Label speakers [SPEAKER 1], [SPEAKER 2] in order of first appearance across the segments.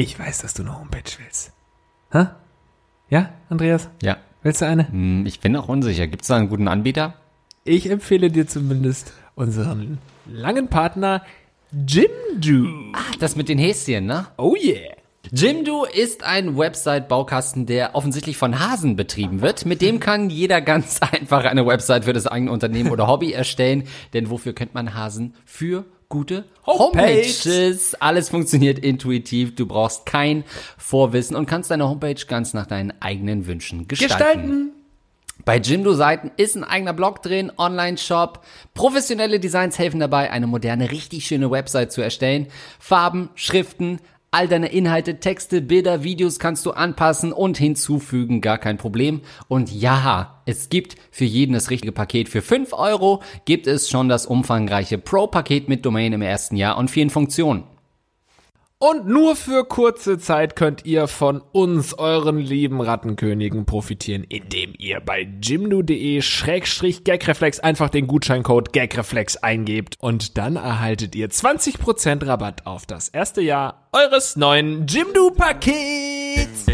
[SPEAKER 1] Ich weiß, dass du eine Homepage willst. Hä? Ja, Andreas?
[SPEAKER 2] Ja.
[SPEAKER 1] Willst du eine?
[SPEAKER 2] Hm, Ich bin auch unsicher. Gibt es da einen guten Anbieter?
[SPEAKER 1] Ich empfehle dir zumindest unseren langen Partner Jimdo.
[SPEAKER 2] Das mit den Häschen, ne?
[SPEAKER 1] Oh yeah.
[SPEAKER 2] Jimdo ist ein Website-Baukasten, der offensichtlich von Hasen betrieben wird. Mit dem kann jeder ganz einfach eine Website für das eigene Unternehmen oder Hobby erstellen. Denn wofür kennt man Hasen? Für gute
[SPEAKER 1] Homepage.
[SPEAKER 2] Homepages. Alles funktioniert intuitiv. Du brauchst kein Vorwissen und kannst deine Homepage ganz nach deinen eigenen Wünschen gestalten.
[SPEAKER 1] Gestalten.
[SPEAKER 2] Bei Jimdo-Seiten ist ein eigener Blog drin, Online-Shop. Professionelle Designs helfen dabei, eine moderne, richtig schöne Website zu erstellen. Farben, Schriften, all deine Inhalte, Texte, Bilder, Videos kannst du anpassen und hinzufügen, gar kein Problem. Und ja, es gibt für jeden das richtige Paket. Für 5 Euro gibt es schon das umfangreiche Pro-Paket mit Domain im ersten Jahr und vielen Funktionen.
[SPEAKER 1] Und nur für kurze Zeit könnt ihr von uns, euren lieben Rattenkönigen, profitieren, indem ihr bei jimdo.de-gagreflex einfach den Gutscheincode gagreflex eingebt und dann erhaltet ihr 20% Rabatt auf das erste Jahr eures neuen Jimdo-Pakets.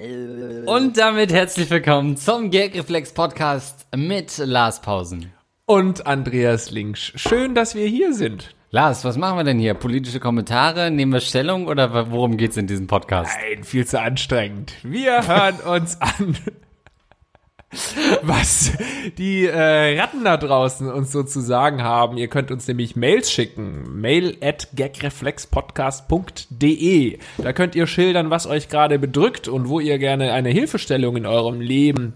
[SPEAKER 2] Und damit herzlich willkommen zum Gagreflex Podcast mit Lars Pausen.
[SPEAKER 1] Und Andreas Linksch. Schön, dass wir hier sind.
[SPEAKER 2] Lars, was machen wir denn hier? Politische Kommentare? Nehmen wir Stellung oder worum geht's in diesem Podcast?
[SPEAKER 1] Nein, viel zu anstrengend. Wir hören uns an, was die äh, Ratten da draußen uns so zu sagen haben. Ihr könnt uns nämlich Mails schicken. Mail at gagreflexpodcast.de. Da könnt ihr schildern, was euch gerade bedrückt und wo ihr gerne eine Hilfestellung in eurem Leben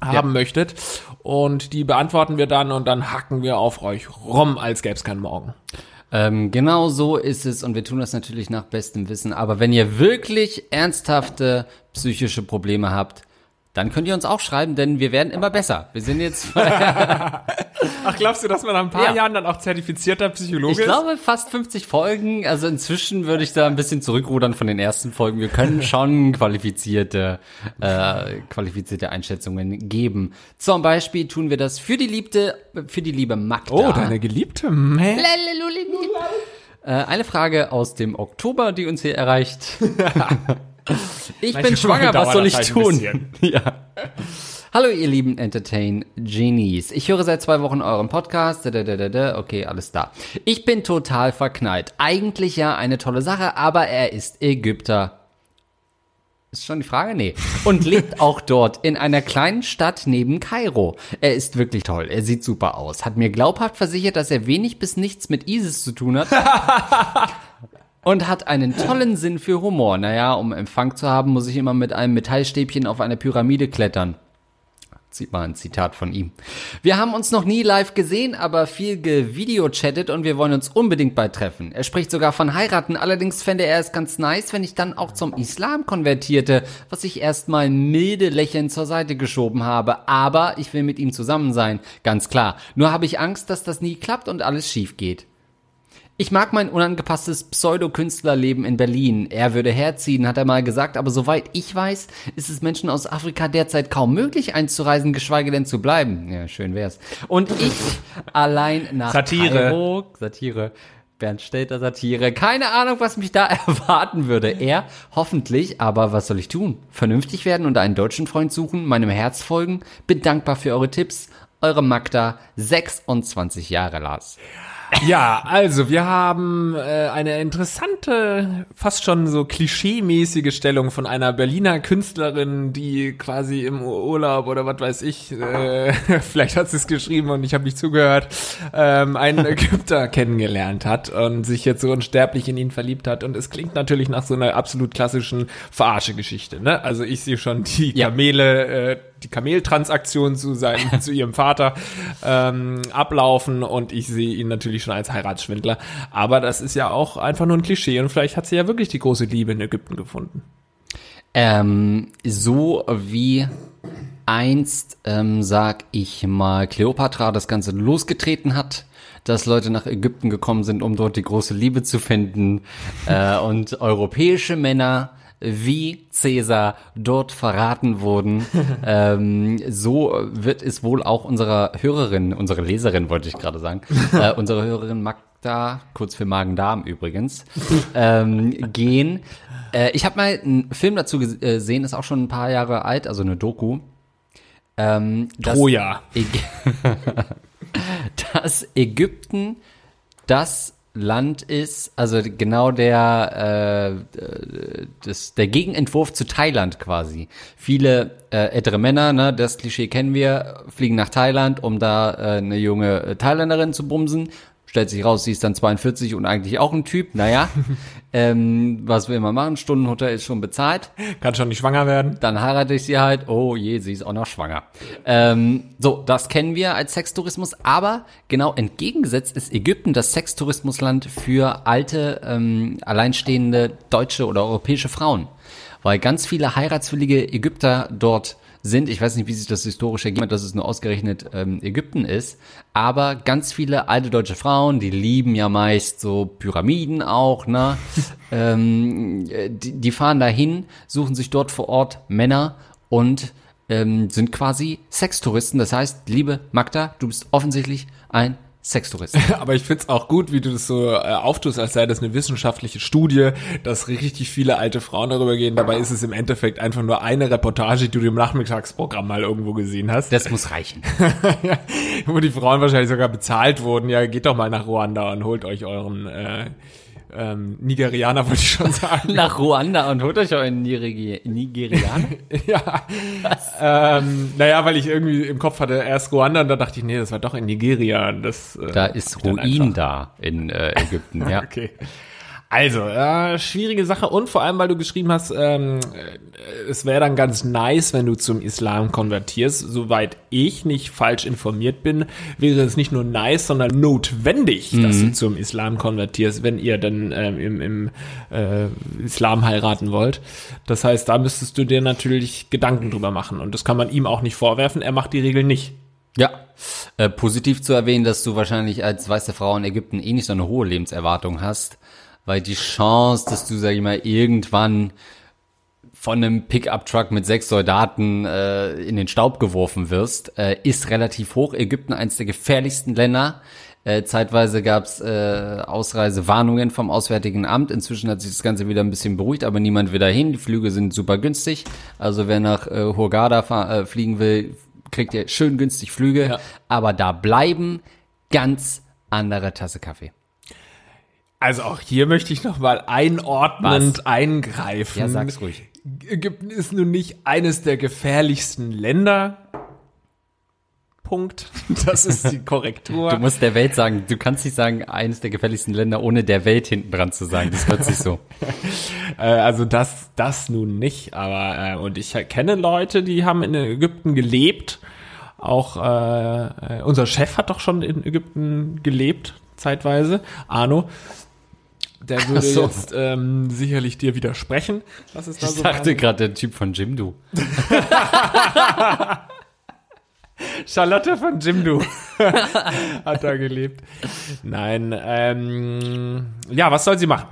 [SPEAKER 1] haben
[SPEAKER 2] Ja.
[SPEAKER 1] möchtet. Und die beantworten wir dann und dann hacken wir auf euch rum, als gäbe es keinen Morgen.
[SPEAKER 2] Ähm, genau so ist es und wir tun das natürlich nach bestem Wissen. Aber wenn ihr wirklich ernsthafte psychische Probleme habt, dann könnt ihr uns auch schreiben, denn wir werden immer besser. Wir sind jetzt,
[SPEAKER 1] Ach, glaubst du, dass man nach ein paar
[SPEAKER 2] Ja.
[SPEAKER 1] Jahren dann auch zertifizierter Psychologe
[SPEAKER 2] ich glaube, fast 50 Folgen. Also inzwischen würde ich da ein bisschen zurückrudern von den ersten Folgen. Wir können schon qualifizierte, äh, qualifizierte Einschätzungen geben. Zum Beispiel tun wir das für die liebte, für die liebe Magda.
[SPEAKER 1] Oh, deine Geliebte. Hä?
[SPEAKER 2] Äh, eine Frage aus dem Oktober, die uns hier erreicht. ich bin schwanger, was soll ich tun? ja. Hallo ihr lieben Entertain Genies. Ich höre seit zwei Wochen euren Podcast. Okay, alles da. Ich bin total verknallt. Eigentlich ja eine tolle Sache, aber er ist Ägypter. Ist schon die Frage? Nee. Und lebt auch dort in einer kleinen Stadt neben Kairo. Er ist wirklich toll. Er sieht super aus. Hat mir glaubhaft versichert, dass er wenig bis nichts mit ISIS zu tun hat. Und hat einen tollen Sinn für Humor. Naja, um Empfang zu haben, muss ich immer mit einem Metallstäbchen auf eine Pyramide klettern. Sieht mal ein Zitat von ihm. Wir haben uns noch nie live gesehen, aber viel gevideochattet und wir wollen uns unbedingt bald treffen. Er spricht sogar von heiraten, allerdings fände er es ganz nice, wenn ich dann auch zum Islam konvertierte, was ich erstmal milde lächelnd zur Seite geschoben habe. Aber ich will mit ihm zusammen sein, ganz klar. Nur habe ich Angst, dass das nie klappt und alles schief geht. Ich mag mein unangepasstes Pseudokünstlerleben in Berlin. Er würde herziehen, hat er mal gesagt, aber soweit ich weiß, ist es Menschen aus Afrika derzeit kaum möglich einzureisen, geschweige denn zu bleiben. Ja, schön wär's. Und ich allein nach
[SPEAKER 1] Satire.
[SPEAKER 2] Kairo, Satire. Bernd Stelter Satire. Keine Ahnung, was mich da erwarten würde. Er, hoffentlich, aber was soll ich tun? Vernünftig werden und einen deutschen Freund suchen, meinem Herz folgen? Bin dankbar für eure Tipps. Eure Magda, 26 Jahre Lars.
[SPEAKER 1] Ja, also wir haben äh, eine interessante, fast schon so klischee-mäßige Stellung von einer Berliner Künstlerin, die quasi im Urlaub oder was weiß ich, äh, vielleicht hat sie es geschrieben und ich habe nicht zugehört, ähm, einen Ägypter kennengelernt hat und sich jetzt so unsterblich in ihn verliebt hat. Und es klingt natürlich nach so einer absolut klassischen Verarsche-Geschichte. Ne? Also ich sehe schon die
[SPEAKER 2] Ja.
[SPEAKER 1] Kamele, äh, die Kameltransaktion zu seinem, zu ihrem Vater ähm, ablaufen und ich sehe ihn natürlich schon als Heiratsschwindler. Aber das ist ja auch einfach nur ein Klischee und vielleicht hat sie ja wirklich die große Liebe in Ägypten gefunden.
[SPEAKER 2] Ähm, so wie einst, ähm, sag ich mal, Kleopatra das Ganze losgetreten hat, dass Leute nach Ägypten gekommen sind, um dort die große Liebe zu finden äh, und europäische Männer wie Cäsar dort verraten wurden. ähm, so wird es wohl auch unserer Hörerin, unsere Leserin wollte ich gerade sagen, äh, unsere Hörerin Magda, kurz für Magen-Darm übrigens, ähm, gehen. Äh, ich habe mal einen Film dazu gesehen, ist auch schon ein paar Jahre alt, also eine Doku. Ähm,
[SPEAKER 1] Troja.
[SPEAKER 2] Äg- dass Ägypten das Land ist, also genau der, äh, äh, das, der Gegenentwurf zu Thailand quasi. Viele äh, ältere Männer, ne, das Klischee kennen wir, fliegen nach Thailand, um da äh, eine junge äh, Thailänderin zu bumsen. Stellt sich raus, sie ist dann 42 und eigentlich auch ein Typ. Naja, ähm, was will man machen? Stundenhotel ist schon bezahlt
[SPEAKER 1] Kann schon nicht schwanger werden.
[SPEAKER 2] dann heirate ich sie halt, oh je, sie ist auch noch schwanger. Ähm, so, das kennen wir als Sextourismus, aber genau entgegengesetzt ist Ägypten das Sextourismusland für alte, ähm, alleinstehende deutsche oder europäische Frauen. Weil ganz viele heiratswillige Ägypter dort sind. Ich weiß nicht, wie sich das historisch ergeben hat, dass es nur ausgerechnet ähm, Ägypten ist. Aber ganz viele alte deutsche Frauen, die lieben ja meist so Pyramiden auch, ne? ähm, die, die fahren dahin, suchen sich dort vor Ort Männer und ähm, sind quasi Sextouristen. Das heißt, liebe Magda, du bist offensichtlich ein Sextourist.
[SPEAKER 1] Aber ich find's auch gut, wie du das so äh, auftust, als sei das eine wissenschaftliche Studie, dass richtig viele alte Frauen darüber gehen. Dabei ist es im Endeffekt einfach nur eine Reportage, die du im Nachmittagsprogramm mal irgendwo gesehen hast.
[SPEAKER 2] Das muss reichen.
[SPEAKER 1] ja, wo die Frauen wahrscheinlich sogar bezahlt wurden. Ja, geht doch mal nach Ruanda und holt euch euren äh, ähm, Nigerianer, wollte ich schon sagen.
[SPEAKER 2] Nach Ruanda und holt euch einen Nigeri Nigerianer.
[SPEAKER 1] ja. Ähm, naja, weil ich irgendwie im Kopf hatte erst Ruanda und dann dachte ich, nee, das war doch in Nigeria. Das, äh,
[SPEAKER 2] Da ist Ruin da in äh, Ägypten, ja.
[SPEAKER 1] Okay. Also, äh, schwierige Sache und vor allem, weil du geschrieben hast, ähm, äh, es wäre dann ganz nice, wenn du zum Islam konvertierst. Soweit ich nicht falsch informiert bin, wäre es nicht nur nice, sondern notwendig, dass du zum Islam konvertierst, wenn ihr dann ähm, im, im äh, Islam heiraten wollt. Das heißt, da müsstest du dir natürlich Gedanken drüber machen und das kann man ihm auch nicht vorwerfen. Er macht die Regel nicht.
[SPEAKER 2] Ja. Äh, positiv zu erwähnen, dass du wahrscheinlich als weiße Frau in Ägypten eh nicht so eine hohe Lebenserwartung hast, weil die Chance, dass du, sag ich mal, irgendwann von einem Pickup-Truck mit sechs Soldaten äh, in den Staub geworfen wirst, äh, ist relativ hoch. Ägypten eines der gefährlichsten Länder. Äh, zeitweise gab es äh, Ausreisewarnungen vom Auswärtigen Amt. Inzwischen hat sich das Ganze wieder ein bisschen beruhigt, aber niemand will dahin. Die Flüge sind super günstig. Also wer nach äh, Hurghada äh, fliegen will, kriegt ihr schön günstig Flüge.
[SPEAKER 1] Ja.
[SPEAKER 2] Aber da bleiben ganz andere Tasse Kaffee.
[SPEAKER 1] Also auch hier möchte ich noch mal einordnend eingreifen.
[SPEAKER 2] Ja, sag's ruhig.
[SPEAKER 1] Ägypten ist nun nicht eines der gefährlichsten Länder. Punkt. Das ist die Korrektur.
[SPEAKER 2] Du musst der Welt sagen, du kannst nicht sagen, eines der gefährlichsten Länder, ohne der Welt hinten dran zu sagen. Das hört sich so.
[SPEAKER 1] Äh, also das, das nun nicht, aber äh, und ich kenne Leute, die haben in Ägypten gelebt. Auch äh, äh, unser Chef hat doch schon in Ägypten gelebt, zeitweise. Arno. Der würde
[SPEAKER 2] so.
[SPEAKER 1] jetzt ähm, sicherlich dir widersprechen. Was ist da
[SPEAKER 2] Ich
[SPEAKER 1] so
[SPEAKER 2] dachte gerade der Typ von Jimdo.
[SPEAKER 1] Charlotte von Jimdo hat da gelebt. Nein, ähm, ja, was soll sie machen?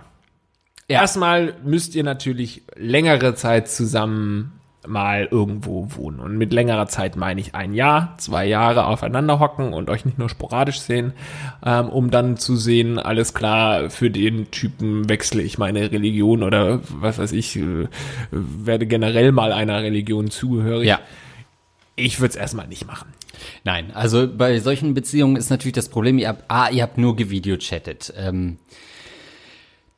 [SPEAKER 2] Ja.
[SPEAKER 1] Erstmal müsst ihr natürlich längere Zeit zusammen mal irgendwo wohnen. Und mit längerer Zeit meine ich ein Jahr, zwei Jahre aufeinander hocken und euch nicht nur sporadisch sehen, ähm, um dann zu sehen, alles klar, für den Typen wechsle ich meine Religion oder was weiß ich, äh, werde generell mal einer Religion zugehörig.
[SPEAKER 2] Ja.
[SPEAKER 1] Ich würde es erstmal nicht machen.
[SPEAKER 2] Nein, also bei solchen Beziehungen ist natürlich das Problem, ihr habt, ah, ihr habt nur gevideochattet. Ähm,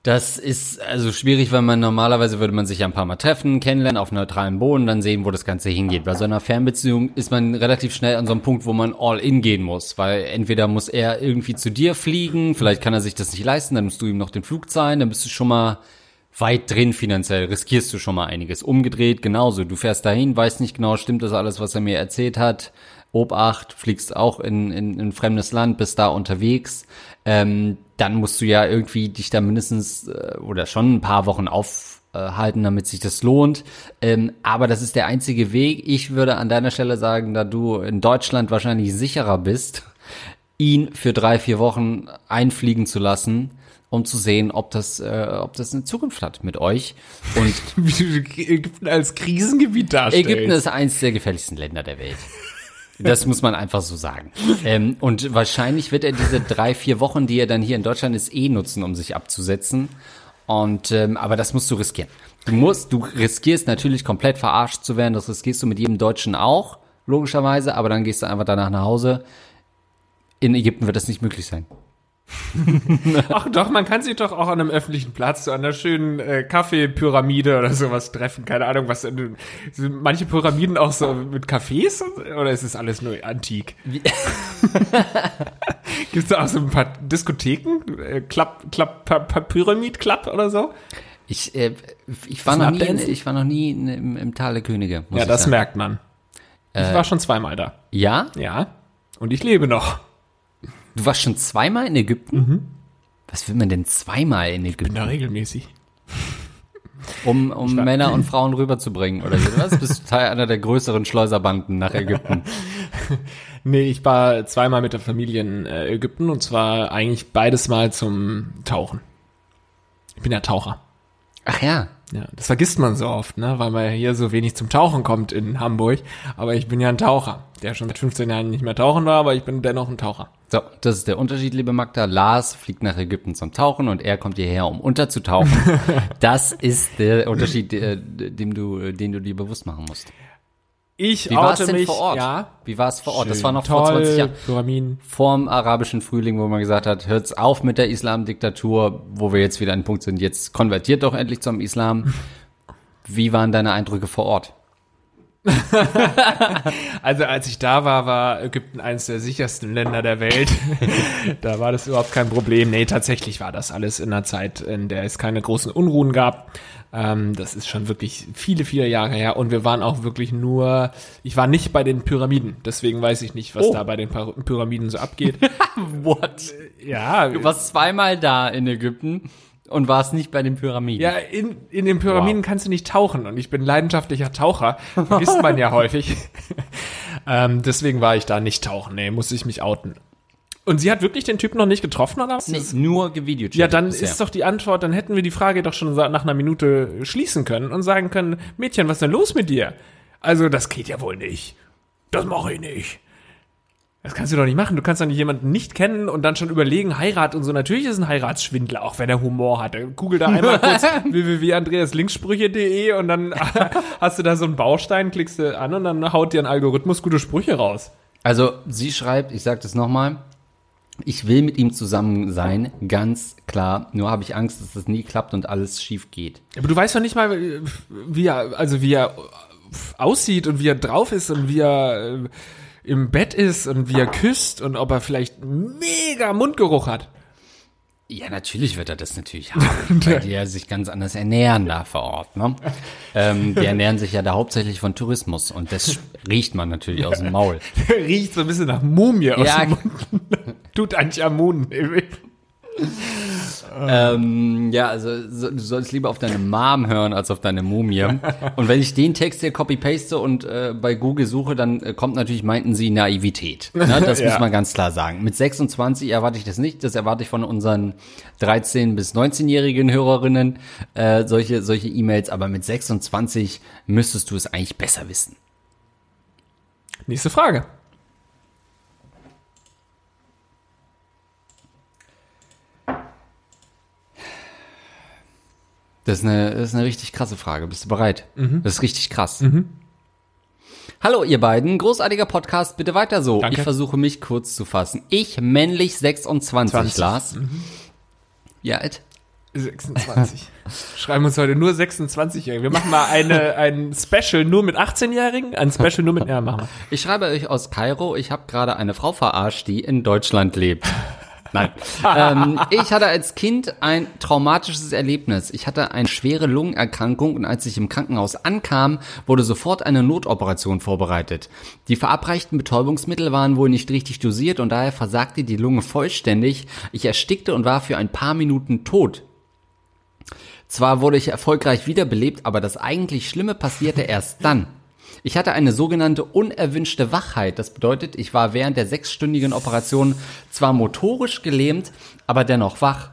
[SPEAKER 2] das ist also schwierig, weil man normalerweise würde man sich ja ein paar Mal treffen, kennenlernen, auf neutralem Boden, dann sehen, wo das Ganze hingeht. Bei so einer Fernbeziehung ist man relativ schnell an so einem Punkt, wo man all in gehen muss, weil entweder muss er irgendwie zu dir fliegen, vielleicht kann er sich das nicht leisten, dann musst du ihm noch den Flug zahlen, dann bist du schon mal weit drin finanziell, riskierst du schon mal einiges. Umgedreht genauso, du fährst dahin, weißt nicht genau, stimmt das alles, was er mir erzählt hat, Obacht, fliegst auch in, in, in ein fremdes Land, bist da unterwegs, ähm, dann musst du ja irgendwie dich da mindestens äh, oder schon ein paar Wochen aufhalten, damit sich das lohnt. Ähm, aber das ist der einzige Weg. Ich würde an deiner Stelle sagen, da du in Deutschland wahrscheinlich sicherer bist, ihn für drei, vier Wochen einfliegen zu lassen, um zu sehen, ob das, äh, ob das eine Zukunft hat mit euch. Und
[SPEAKER 1] Wie du Ägypten als Krisengebiet darstellst.
[SPEAKER 2] Ägypten ist eins der gefährlichsten Länder der Welt. Das muss man einfach so sagen. Ähm, und wahrscheinlich wird er diese drei, vier Wochen, die er dann hier in Deutschland ist, eh nutzen, um sich abzusetzen. Und ähm, aber das musst du riskieren. Du musst, du riskierst natürlich komplett verarscht zu werden. Das riskierst du mit jedem Deutschen auch, logischerweise. Aber dann gehst du einfach danach nach Hause. In Ägypten wird das nicht möglich sein.
[SPEAKER 1] Ach doch, man kann sich doch auch an einem öffentlichen Platz, so an einer schönen äh, Kaffeepyramide oder sowas treffen. Keine Ahnung, was. äh, Sind manche Pyramiden auch so mit Cafés? Oder ist es alles nur antik? Gibt es da auch so ein paar Diskotheken? Äh, Club, Pa- Pa- Pyramid Club oder so?
[SPEAKER 2] Ich, äh, ich war noch nie, in, ich war noch nie in, im, im Tal der Könige.
[SPEAKER 1] Ja, das
[SPEAKER 2] sagen.
[SPEAKER 1] merkt man. Ich
[SPEAKER 2] Äh.
[SPEAKER 1] war schon zweimal da.
[SPEAKER 2] Ja,
[SPEAKER 1] Ja. Und ich lebe noch.
[SPEAKER 2] Du warst schon zweimal in Ägypten.
[SPEAKER 1] Mhm.
[SPEAKER 2] Was will man denn zweimal in
[SPEAKER 1] Bin
[SPEAKER 2] Ägypten?
[SPEAKER 1] da regelmäßig.
[SPEAKER 2] Um, um Männer und Frauen rüberzubringen oder. Was? Bist du Teil einer der größeren Schleuserbanden nach Ägypten?
[SPEAKER 1] Nee, ich war zweimal mit der Familie in äh, Ägypten und zwar eigentlich beides Mal zum Tauchen. Ich bin ja Taucher.
[SPEAKER 2] Ach ja.
[SPEAKER 1] Ja, das vergisst man so oft, ne, weil man hier so wenig zum Tauchen kommt in Hamburg. Aber ich bin ja ein Taucher, der schon seit 15 Jahren nicht mehr tauchen war, aber ich bin dennoch ein Taucher.
[SPEAKER 2] So, das ist der Unterschied, liebe Magda. Lars fliegt nach Ägypten zum Tauchen und er kommt hierher, um unterzutauchen. das ist der Unterschied, äh, dem du, äh, den du dir bewusst machen musst.
[SPEAKER 1] Ich
[SPEAKER 2] Wie war es
[SPEAKER 1] oute
[SPEAKER 2] denn
[SPEAKER 1] mich,
[SPEAKER 2] vor Ort?
[SPEAKER 1] ja.
[SPEAKER 2] Wie war es vor Ort? das
[SPEAKER 1] Schön,
[SPEAKER 2] war noch
[SPEAKER 1] toll,
[SPEAKER 2] vor 20 Jahren.
[SPEAKER 1] Pyramiden.
[SPEAKER 2] Vorm arabischen Frühling, wo man gesagt hat, hört's auf mit der Islamdiktatur, wo wir jetzt wieder an Punkt sind, jetzt konvertiert doch endlich zum Islam. Wie waren deine Eindrücke vor Ort?
[SPEAKER 1] Also als ich da war, war Ägypten eines der sichersten Länder der Welt. da war das überhaupt kein Problem. Nee, tatsächlich war das alles in einer Zeit, in der es keine großen Unruhen gab. Ähm, das ist schon wirklich viele, viele Jahre her. Und wir waren auch wirklich nur, ich war nicht bei den Pyramiden. Deswegen weiß ich nicht, was
[SPEAKER 2] Oh.
[SPEAKER 1] da bei den Py- Pyramiden so abgeht.
[SPEAKER 2] What?
[SPEAKER 1] ja,
[SPEAKER 2] Du warst zweimal da in Ägypten und warst nicht bei den Pyramiden.
[SPEAKER 1] Ja, in, in den Pyramiden
[SPEAKER 2] Wow.
[SPEAKER 1] kannst du nicht tauchen und ich bin leidenschaftlicher Taucher. Vergisst man ja häufig. ähm, deswegen war ich da nicht tauchen. Nee, musste ich mich outen. Und sie hat wirklich den Typen noch nicht getroffen, oder was?
[SPEAKER 2] Nee, nur gevideochattet
[SPEAKER 1] Ja, dann
[SPEAKER 2] bisher.
[SPEAKER 1] ist doch die Antwort, dann hätten wir die Frage doch schon nach einer Minute schließen können und sagen können, Mädchen, was ist denn los mit dir? Also, das geht ja wohl nicht. Das mache ich nicht. Das kannst du doch nicht machen. Du kannst doch nicht jemanden nicht kennen und dann schon überlegen, Heirat und so. Natürlich ist ein Heiratsschwindler, auch wenn er Humor hat. Google da einmal kurz www.andreaslinksprüche.de und dann hast du da so einen Baustein, klickst du an und dann haut dir ein Algorithmus gute Sprüche raus.
[SPEAKER 2] Also, sie schreibt, ich sag das nochmal, ich will mit ihm zusammen sein, ganz klar. Nur habe ich Angst, dass das nie klappt und alles schief geht.
[SPEAKER 1] Aber du weißt doch nicht mal, wie er, also wie er aussieht und wie er drauf ist und wie er äh, im Bett ist und wie er küsst und ob er vielleicht mega Mundgeruch hat.
[SPEAKER 2] Ja, natürlich wird er das natürlich haben, weil die ja sich ganz anders ernähren da vor Ort. Ne? Ähm, die ernähren sich ja da hauptsächlich von Tourismus und das riecht man natürlich aus dem Maul.
[SPEAKER 1] Riecht so ein bisschen nach Mumie aus
[SPEAKER 2] Ja,
[SPEAKER 1] dem Mund. Tut Anchamun.
[SPEAKER 2] ähm, ja, also so, du sollst lieber auf deine Mom hören als auf deine Mumie. Und wenn ich den Text hier copy-paste und äh, bei Google suche, dann äh, kommt natürlich, meinten sie, Naivität. Ne? Das
[SPEAKER 1] Ja.
[SPEAKER 2] muss man ganz klar sagen. Mit 26 erwarte ich das nicht. Das erwarte ich von unseren 13- bis 19-jährigen Hörerinnen, äh, solche solche E-Mails. Aber mit 26 müsstest du es eigentlich besser wissen.
[SPEAKER 1] Nächste Frage.
[SPEAKER 2] Das ist eine, das ist eine richtig krasse Frage. Bist du bereit? Das ist richtig krass. Hallo ihr beiden, großartiger Podcast, bitte weiter so.
[SPEAKER 1] Danke.
[SPEAKER 2] Ich versuche mich kurz zu fassen. Ich, männlich 26,
[SPEAKER 1] 20.
[SPEAKER 2] Lars. Wie alt?
[SPEAKER 1] 26. Schreiben uns heute nur 26-Jährige. Wir machen mal eine, ein Special nur mit 18-Jährigen, ein Special nur mit, ja, machen wir.
[SPEAKER 2] Ich schreibe euch aus Kairo. Ich habe gerade eine Frau verarscht, die in Deutschland lebt. Nein. ähm, ich hatte als Kind ein traumatisches Erlebnis. Ich hatte eine schwere Lungenerkrankung und als ich im Krankenhaus ankam, wurde sofort eine Notoperation vorbereitet. Die verabreichten Betäubungsmittel waren wohl nicht richtig dosiert und daher versagte die Lunge vollständig. Ich erstickte und war für ein paar Minuten tot. Zwar wurde ich erfolgreich wiederbelebt, aber das eigentlich Schlimme passierte erst dann. Ich hatte eine sogenannte unerwünschte Wachheit. Das bedeutet, ich war während der sechsstündigen Operation zwar motorisch gelähmt, aber dennoch wach.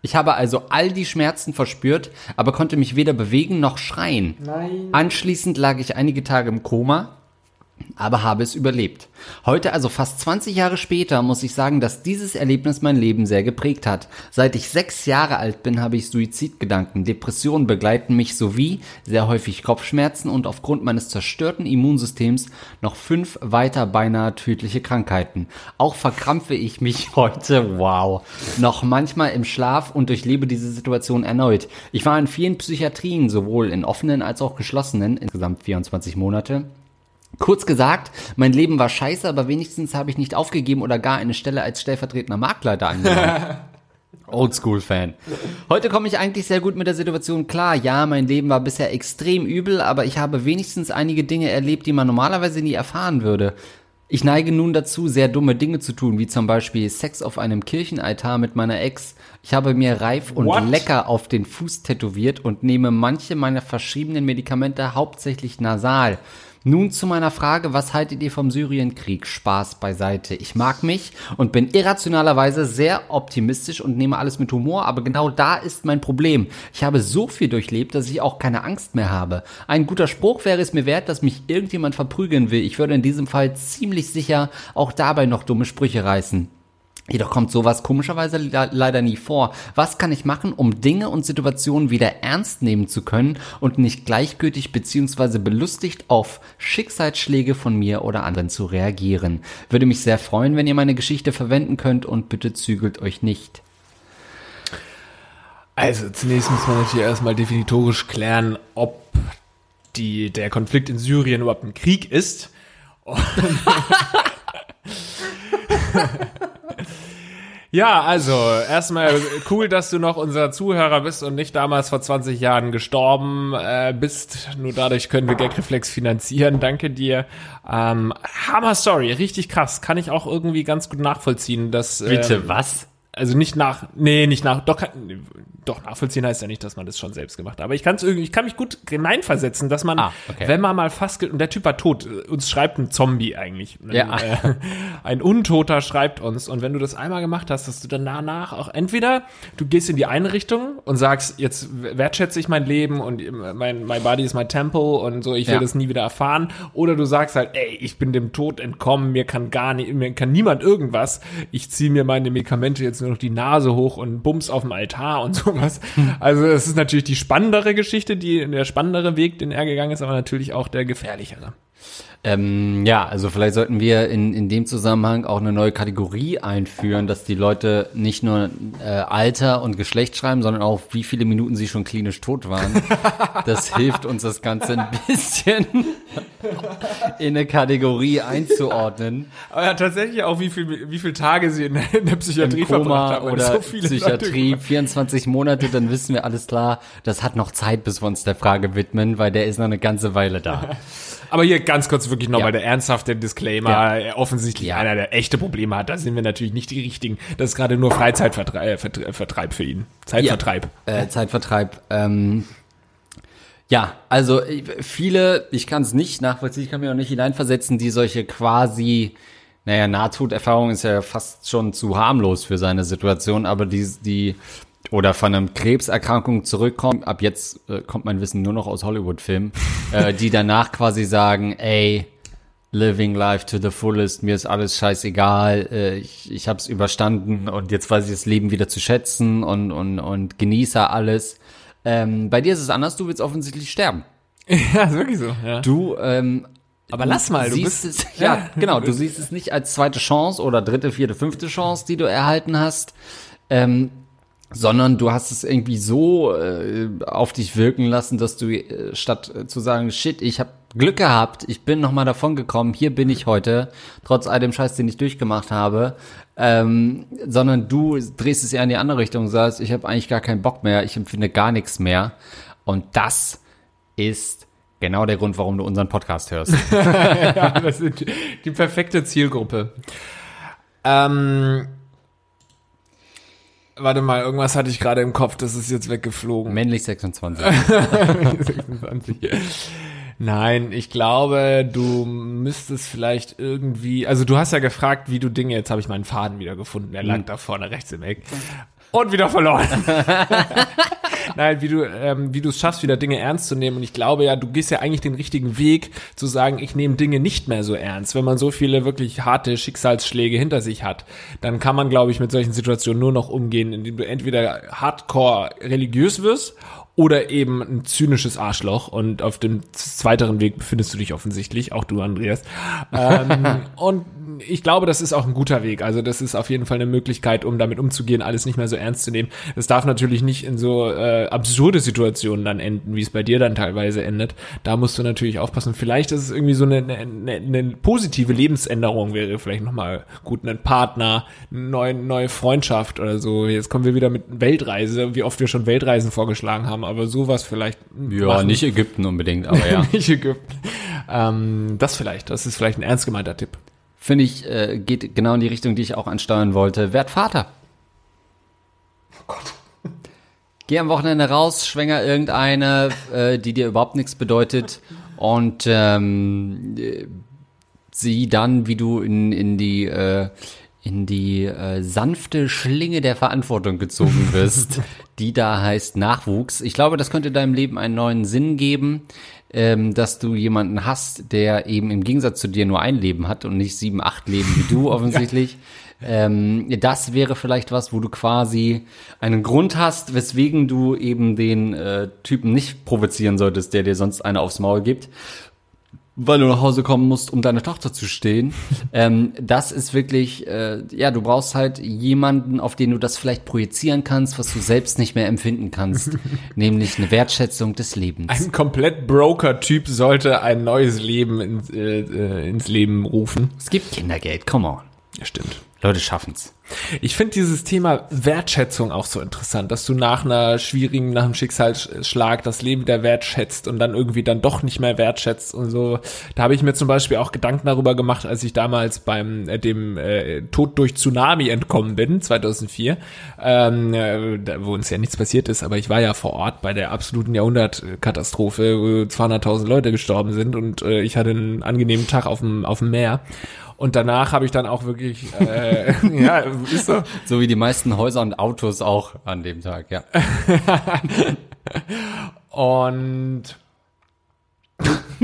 [SPEAKER 2] Ich habe also all die Schmerzen verspürt, aber konnte mich weder bewegen noch schreien.
[SPEAKER 1] Nein.
[SPEAKER 2] Anschließend lag ich einige Tage im Koma, aber habe es überlebt. Heute, also fast 20 Jahre später, muss ich sagen, dass dieses Erlebnis mein Leben sehr geprägt hat. Seit ich sechs Jahre alt bin, habe ich Suizidgedanken. Depressionen begleiten mich sowie sehr häufig Kopfschmerzen und aufgrund meines zerstörten Immunsystems noch fünf weiter beinahe tödliche Krankheiten. Auch verkrampfe ich mich heute, wow, noch manchmal im Schlaf und durchlebe diese Situation erneut. Ich war in vielen Psychiatrien, sowohl in offenen als auch geschlossenen, insgesamt 24 Monate. Kurz gesagt, mein Leben war scheiße, aber wenigstens habe ich nicht aufgegeben oder gar eine Stelle als stellvertretender Marktleiter angenommen. Oldschool-Fan. Heute komme ich eigentlich sehr gut mit der Situation klar. Ja, mein Leben war bisher extrem übel, aber ich habe wenigstens einige Dinge erlebt, die man normalerweise nie erfahren würde. Ich neige nun dazu, sehr dumme Dinge zu tun, wie zum Beispiel Sex auf einem Kirchenaltar mit meiner Ex. Ich habe mir reif und
[SPEAKER 1] What?
[SPEAKER 2] lecker auf den Fuß tätowiert und nehme manche meiner verschriebenen Medikamente hauptsächlich nasal. Nun zu meiner Frage, was haltet ihr vom Syrienkrieg? Spaß beiseite. Ich mag mich und bin irrationalerweise sehr optimistisch und nehme alles mit Humor, aber genau da ist mein Problem. Ich habe so viel durchlebt, dass ich auch keine Angst mehr habe. Ein guter Spruch wäre es mir wert, dass mich irgendjemand verprügeln will. Ich würde in diesem Fall ziemlich sicher auch dabei noch dumme Sprüche reißen. Jedoch kommt sowas komischerweise le leider nie vor. Was kann ich machen, um Dinge und Situationen wieder ernst nehmen zu können und nicht gleichgültig bzw. belustigt auf Schicksalsschläge von mir oder anderen zu reagieren? Würde mich sehr freuen, wenn ihr meine Geschichte verwenden könnt und bitte zügelt euch nicht.
[SPEAKER 1] Also zunächst muss man natürlich erstmal definitorisch klären, ob die, der Konflikt in Syrien überhaupt ein Krieg ist. Ja, also erstmal cool, dass du noch unser Zuhörer bist und nicht damals vor 20 Jahren gestorben äh, bist. Nur dadurch können wir Gagreflex finanzieren. Danke dir. Ähm, Hammer Story, richtig krass. Kann ich auch irgendwie ganz gut nachvollziehen, dass ähm,
[SPEAKER 2] was?
[SPEAKER 1] Also nicht nach, nee, nicht nach, doch, doch nachvollziehen heißt ja nicht, dass man das schon selbst gemacht hat. Aber ich kann es irgendwie, ich kann mich gut hineinversetzen, dass man,
[SPEAKER 2] Ah, okay.
[SPEAKER 1] wenn man mal fast, und der Typ war tot, uns schreibt ein Zombie eigentlich. Ein,
[SPEAKER 2] Ja.
[SPEAKER 1] Äh, ein Untoter schreibt uns. Und wenn du das einmal gemacht hast, dass du dann danach auch entweder du gehst in die eine Richtung und sagst, jetzt wertschätze ich mein Leben und mein, my body is my temple und so, ich will
[SPEAKER 2] Ja.
[SPEAKER 1] das nie wieder erfahren. Oder du sagst halt, ey, ich bin dem Tod entkommen, mir kann gar nicht, mir kann niemand irgendwas. Ich ziehe mir meine Medikamente jetzt nur noch die Nase hoch und bums auf dem Altar und sowas. Also es ist natürlich die spannendere Geschichte, die der spannendere Weg, den er gegangen ist, aber natürlich auch der gefährlichere.
[SPEAKER 2] Ähm, ja, also vielleicht sollten wir in, in dem Zusammenhang auch eine neue Kategorie einführen, dass die Leute nicht nur äh, Alter und Geschlecht schreiben, sondern auch, wie viele Minuten sie schon klinisch tot waren. Das hilft uns, das Ganze ein bisschen in eine Kategorie einzuordnen.
[SPEAKER 1] Aber ja, tatsächlich auch, wie viel, wie viele Tage sie in, in der Psychiatrie
[SPEAKER 2] Im
[SPEAKER 1] verbracht
[SPEAKER 2] Koma
[SPEAKER 1] haben.
[SPEAKER 2] oder
[SPEAKER 1] so viele
[SPEAKER 2] Psychiatrie,
[SPEAKER 1] Leute-
[SPEAKER 2] 24 Monate, dann wissen wir alles klar, das hat noch Zeit, bis wir uns der Frage widmen, weil der ist noch eine ganze Weile da.
[SPEAKER 1] Aber hier ganz kurz wirklich nochmal
[SPEAKER 2] Ja.
[SPEAKER 1] der ernsthafte Disclaimer.
[SPEAKER 2] Ja.
[SPEAKER 1] Äh, Offensichtlich
[SPEAKER 2] Ja.
[SPEAKER 1] einer, der echte Probleme hat. Da sind wir natürlich nicht die richtigen. Das ist gerade nur Freizeitvertreib äh, Vertreib- Vertreib für ihn. Zeitvertreib.
[SPEAKER 2] äh, Zeitvertreib. Ähm, ja, also äh, viele, ich kann es nicht nachvollziehen, ich kann mir auch nicht hineinversetzen, die solche quasi, naja, Nahtoderfahrung ist ja fast schon zu harmlos für seine Situation, aber die, die oder von einem Krebserkrankung zurückkommen, ab jetzt äh, kommt mein Wissen nur noch aus Hollywood-Filmen, äh, die danach quasi sagen, ey, living life to the fullest, mir ist alles scheißegal, äh, ich, ich hab's überstanden und jetzt weiß ich das Leben wieder zu schätzen und, und, und genieße alles. Ähm, bei dir ist es anders, du willst offensichtlich sterben.
[SPEAKER 1] Ja, ist wirklich so. Ja.
[SPEAKER 2] Du, ähm,
[SPEAKER 1] Aber lass mal, du
[SPEAKER 2] siehst
[SPEAKER 1] bist.
[SPEAKER 2] es, ja, genau, du siehst es nicht als zweite Chance oder dritte, vierte, fünfte Chance, die du erhalten hast, ähm, sondern du hast es irgendwie so äh, auf dich wirken lassen, dass du äh, statt äh, zu sagen, shit, ich habe Glück gehabt, ich bin nochmal davon gekommen, hier bin ich heute, trotz all dem Scheiß, den ich durchgemacht habe, ähm, sondern du drehst es eher in die andere Richtung und sagst, ich habe eigentlich gar keinen Bock mehr, ich empfinde gar nichts mehr. Und das ist genau der Grund, warum du unseren Podcast hörst.
[SPEAKER 1] ja, das sind die perfekte Zielgruppe. Ähm, warte mal, irgendwas hatte ich gerade im Kopf, das ist jetzt weggeflogen.
[SPEAKER 2] Männlich 26.
[SPEAKER 1] 26. Nein, ich glaube, du müsstest vielleicht irgendwie, also du hast ja gefragt, wie du Dinge, jetzt habe ich meinen Faden wieder gefunden, der lag da vorne rechts im Eck. Und wieder verloren. Nein, wie du, ähm, wie du es schaffst, wieder Dinge ernst zu nehmen. Und ich glaube ja, du gehst ja eigentlich den richtigen Weg, zu sagen, ich nehme Dinge nicht mehr so ernst. Wenn man so viele wirklich harte Schicksalsschläge hinter sich hat, dann kann man, glaube ich, mit solchen Situationen nur noch umgehen, indem du entweder hardcore religiös wirst oder eben ein zynisches Arschloch und auf dem zweiteren Weg befindest du dich offensichtlich, auch du, Andreas. Ähm, und ich glaube, das ist auch ein guter Weg. Also das ist auf jeden Fall eine Möglichkeit, um damit umzugehen, alles nicht mehr so ernst zu nehmen. Es darf natürlich nicht in so äh, absurde Situationen dann enden, wie es bei dir dann teilweise endet. Da musst du natürlich aufpassen. Vielleicht ist es irgendwie so eine, eine, eine positive Lebensänderung, wäre vielleicht nochmal gut. Ein Partner, eine neue, neue Freundschaft oder so. Jetzt kommen wir wieder mit Weltreise, wie oft wir schon Weltreisen vorgeschlagen haben, aber sowas vielleicht.
[SPEAKER 2] Ja, machen. nicht Ägypten unbedingt, aber ja.
[SPEAKER 1] nicht Ägypten. Ähm, das vielleicht, das ist vielleicht ein ernst gemeinter Tipp
[SPEAKER 2] finde ich, äh, geht genau in die Richtung, die ich auch ansteuern wollte. Werd Vater. Oh Gott. Geh am Wochenende raus, schwänger irgendeine, äh, die dir überhaupt nichts bedeutet und ähm, sieh dann, wie du in, in die äh, in die äh, sanfte Schlinge der Verantwortung gezogen wirst, die da heißt Nachwuchs. Ich glaube, das könnte deinem Leben einen neuen Sinn geben ähm, dass du jemanden hast, der eben im Gegensatz zu dir nur ein Leben hat und nicht sieben, acht Leben wie du offensichtlich. ja. ähm, das wäre vielleicht was, wo du quasi einen Grund hast, weswegen du eben den äh, Typen nicht provozieren solltest, der dir sonst eine aufs Maul gibt weil du nach Hause kommen musst, um deine Tochter zu stehen. ähm, das ist wirklich, äh, ja, du brauchst halt jemanden, auf den du das vielleicht projizieren kannst, was du selbst nicht mehr empfinden kannst, nämlich eine Wertschätzung des Lebens.
[SPEAKER 1] Ein komplett Broker-Typ sollte ein neues Leben ins, äh, äh, ins Leben rufen.
[SPEAKER 2] Es gibt Kindergeld, come on.
[SPEAKER 1] Ja, stimmt.
[SPEAKER 2] Leute schaffen's.
[SPEAKER 1] Ich finde dieses Thema Wertschätzung auch so interessant, dass du nach einer schwierigen, nach einem Schicksalsschlag das Leben wieder wertschätzt und dann irgendwie dann doch nicht mehr wertschätzt und so. Da habe ich mir zum Beispiel auch Gedanken darüber gemacht, als ich damals beim äh, dem äh, Tod durch Tsunami entkommen bin, 2004, ähm, äh, wo uns ja nichts passiert ist, aber ich war ja vor Ort bei der absoluten Jahrhundertkatastrophe, wo 200.000 Leute gestorben sind und äh, ich hatte einen angenehmen Tag auf dem auf dem Meer. Und danach habe ich dann auch wirklich, äh, ja, ist so.
[SPEAKER 2] So wie die meisten Häuser und Autos auch an dem Tag, ja.
[SPEAKER 1] und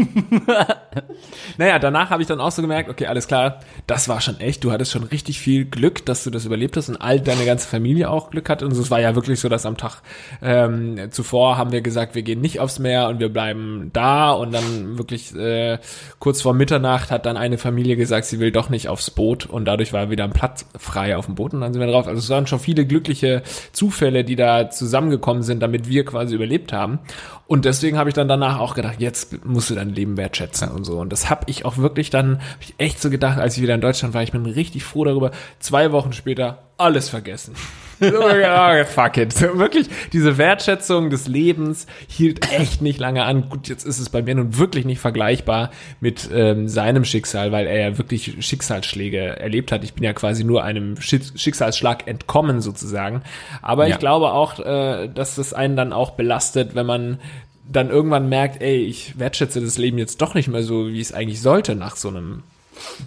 [SPEAKER 1] naja, danach habe ich dann auch so gemerkt, okay, alles klar, das war schon echt, du hattest schon richtig viel Glück, dass du das überlebt hast und all deine ganze Familie auch Glück hat. Und es war ja wirklich so, dass am Tag ähm, zuvor haben wir gesagt, wir gehen nicht aufs Meer und wir bleiben da. Und dann wirklich äh, kurz vor Mitternacht hat dann eine Familie gesagt, sie will doch nicht aufs Boot und dadurch war wieder ein Platz frei auf dem Boot und dann sind wir drauf. Also es waren schon viele glückliche Zufälle, die da zusammengekommen sind, damit wir quasi überlebt haben. Und deswegen habe ich dann danach auch gedacht, jetzt musst du dein Leben wertschätzen und so. Und das habe ich auch wirklich dann, hab ich echt so gedacht, als ich wieder in Deutschland war, ich bin richtig froh darüber. Zwei Wochen später alles vergessen. oh, fuck it. Wirklich, diese Wertschätzung des Lebens hielt echt nicht lange an. Gut, jetzt ist es bei mir nun wirklich nicht vergleichbar mit ähm, seinem Schicksal, weil er ja wirklich Schicksalsschläge erlebt hat. Ich bin ja quasi nur einem Schicksalsschlag entkommen sozusagen. Aber ja. ich glaube auch, äh, dass das einen dann auch belastet, wenn man dann irgendwann merkt, ey, ich wertschätze das Leben jetzt doch nicht mehr so, wie es eigentlich sollte nach so einem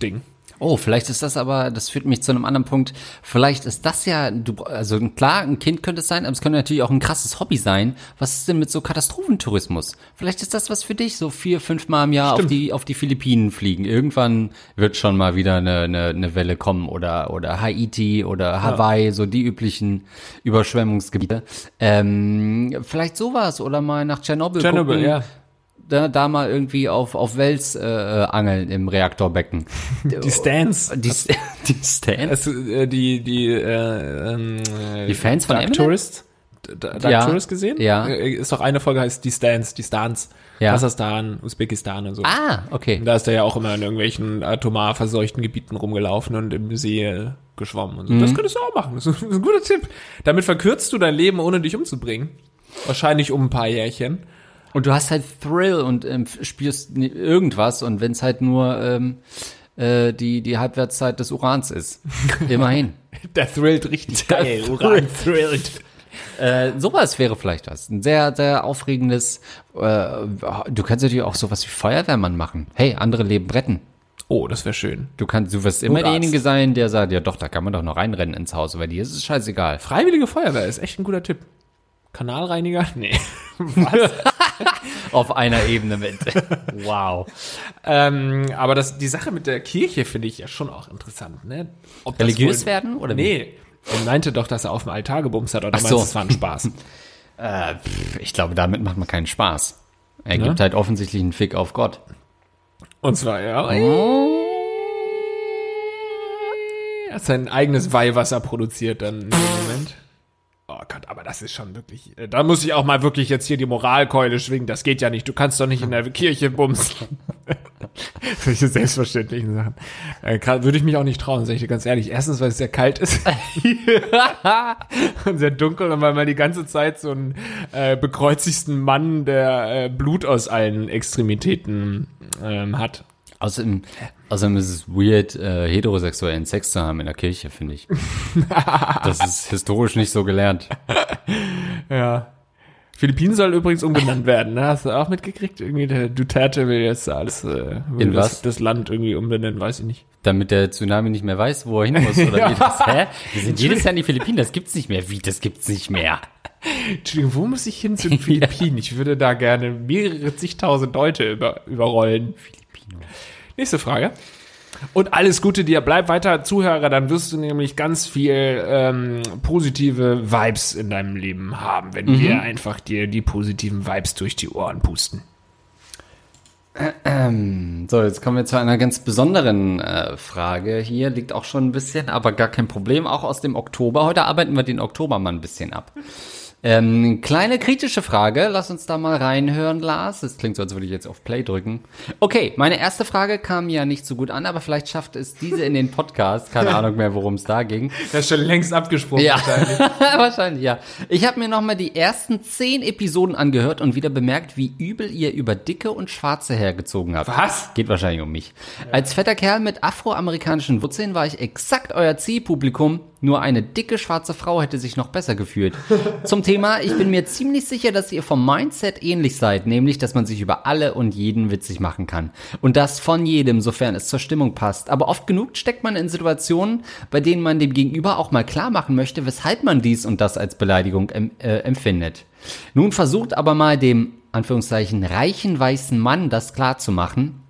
[SPEAKER 1] Ding.
[SPEAKER 2] Oh, vielleicht ist das aber, das führt mich zu einem anderen Punkt. Vielleicht ist das ja, du, also klar, ein Kind könnte es sein, aber es könnte natürlich auch ein krasses Hobby sein. Was ist denn mit so Katastrophentourismus? Vielleicht ist das was für dich, so vier, fünf Mal im Jahr auf die, auf die Philippinen fliegen. Irgendwann wird schon mal wieder eine, eine, eine Welle kommen oder, oder Haiti oder Hawaii, ja. so die üblichen Überschwemmungsgebiete. Ähm, vielleicht sowas oder mal nach Tschernobyl. Tschernobyl, gucken. ja da, da mal irgendwie auf, auf Wels äh, angeln im Reaktorbecken.
[SPEAKER 1] Die Stands.
[SPEAKER 2] Die, die Stands?
[SPEAKER 1] Also, äh, die, die, äh, ähm,
[SPEAKER 2] die Fans von
[SPEAKER 1] Dark Tourist? Dark
[SPEAKER 2] ja.
[SPEAKER 1] Tourist gesehen?
[SPEAKER 2] Ja.
[SPEAKER 1] Äh, ist doch eine Folge heißt Die Stands, die Stands. Ja. Kasachstan, Usbekistan und so.
[SPEAKER 2] Ah, okay.
[SPEAKER 1] da ist er ja auch immer in irgendwelchen atomar verseuchten Gebieten rumgelaufen und im See geschwommen und so. Mhm. Das könntest du auch machen. Das ist ein guter Tipp. Damit verkürzt du dein Leben, ohne dich umzubringen. Wahrscheinlich um ein paar Jährchen.
[SPEAKER 2] Und du hast halt Thrill und ähm, spielst irgendwas und wenn es halt nur ähm, äh, die, die Halbwertszeit des Urans ist. Immerhin.
[SPEAKER 1] Der thrillt richtig geil. Uran thrillt.
[SPEAKER 2] Äh, sowas wäre vielleicht was. Ein sehr, sehr aufregendes, äh, du kannst natürlich auch sowas wie Feuerwehrmann machen. Hey, andere Leben retten.
[SPEAKER 1] Oh, das wäre schön.
[SPEAKER 2] Du kannst, du wirst immer
[SPEAKER 1] Notarzt.
[SPEAKER 2] derjenige sein, der sagt, ja doch, da kann man doch noch reinrennen ins Haus, weil dir ist es scheißegal.
[SPEAKER 1] Freiwillige Feuerwehr ist echt ein guter Tipp. Kanalreiniger? Nee. Was?
[SPEAKER 2] Auf einer Ebene mit. wow.
[SPEAKER 1] ähm, aber das, die Sache mit der Kirche finde ich ja schon auch interessant, ne? Ob das
[SPEAKER 2] Religiös
[SPEAKER 1] wohl-
[SPEAKER 2] werden oder wie?
[SPEAKER 1] Nee. Er meinte doch, dass er auf dem Altar gebumst hat, oder
[SPEAKER 2] Ach
[SPEAKER 1] meinst
[SPEAKER 2] so.
[SPEAKER 1] es war ein Spaß?
[SPEAKER 2] Äh, ich glaube, damit macht man keinen Spaß. Er
[SPEAKER 1] Ne?
[SPEAKER 2] gibt halt offensichtlich einen Fick auf Gott.
[SPEAKER 1] Und zwar, ja. Er hat sein eigenes Weihwasser produziert dann in dem Moment. Oh Gott, aber das ist schon wirklich. äh, Da muss ich auch mal wirklich jetzt hier die Moralkeule schwingen. Das geht ja nicht. Du kannst doch nicht in der Kirche bumsen. Solche selbstverständlichen Sachen. Äh, Würde ich mich auch nicht trauen, sag ich dir ganz ehrlich. Erstens, weil es sehr kalt ist. und sehr dunkel und weil man die ganze Zeit so einen äh, bekreuzigsten Mann, der äh, Blut aus allen Extremitäten ähm, hat.
[SPEAKER 2] Außerdem, außerdem ist es weird, äh, heterosexuellen Sex zu haben in der Kirche, finde ich. das ist historisch nicht so gelernt.
[SPEAKER 1] Ja. Philippinen soll übrigens umbenannt werden, ne? Hast du auch mitgekriegt? Irgendwie der Duterte will jetzt alles, äh, will
[SPEAKER 2] In
[SPEAKER 1] das,
[SPEAKER 2] was?
[SPEAKER 1] das Land irgendwie umbenennen, weiß ich nicht.
[SPEAKER 2] Damit der Tsunami nicht mehr weiß, wo er hin muss, oder wie das? Hä? Wir sind jedes Jahr in die Philippinen, das gibt's nicht mehr. Wie, das gibt's nicht mehr?
[SPEAKER 1] Entschuldigung, wo muss ich hin zu den Philippinen? Ich würde da gerne mehrere zigtausend Leute über, überrollen.
[SPEAKER 2] Filipino.
[SPEAKER 1] Nächste Frage. Und alles Gute dir, bleib weiter Zuhörer, dann wirst du nämlich ganz viel ähm, positive Vibes in deinem Leben haben, wenn wir einfach dir die positiven Vibes durch die Ohren pusten.
[SPEAKER 2] So, jetzt kommen wir zu einer ganz besonderen äh, Frage. Hier liegt auch schon ein bisschen, aber gar kein Problem, auch aus dem Oktober. Heute arbeiten wir den Oktober mal ein bisschen ab. Ähm, kleine kritische Frage, lass uns da mal reinhören, Lars. Es klingt so, als würde ich jetzt auf Play drücken. Okay, meine erste Frage kam ja nicht so gut an, aber vielleicht schafft es diese in den Podcast. Keine Ahnung mehr, worum es da ging.
[SPEAKER 1] Das ist schon längst abgesprochen.
[SPEAKER 2] Ja, wahrscheinlich, ja. Ich habe mir nochmal die ersten zehn Episoden angehört und wieder bemerkt, wie übel ihr über Dicke und Schwarze hergezogen habt.
[SPEAKER 1] Was?
[SPEAKER 2] Geht wahrscheinlich um mich. Als fetter Kerl mit afroamerikanischen Wurzeln war ich exakt euer Zielpublikum. Nur eine dicke schwarze Frau hätte sich noch besser gefühlt. Zum Thema, ich bin mir ziemlich sicher, dass ihr vom Mindset ähnlich seid, nämlich, dass man sich über alle und jeden witzig machen kann. Und das von jedem, sofern es zur Stimmung passt. Aber oft genug steckt man in Situationen, bei denen man dem Gegenüber auch mal klar machen möchte, weshalb man dies und das als Beleidigung äh, empfindet. Nun versucht aber mal dem, Anführungszeichen, reichen weißen Mann das klar zu machen,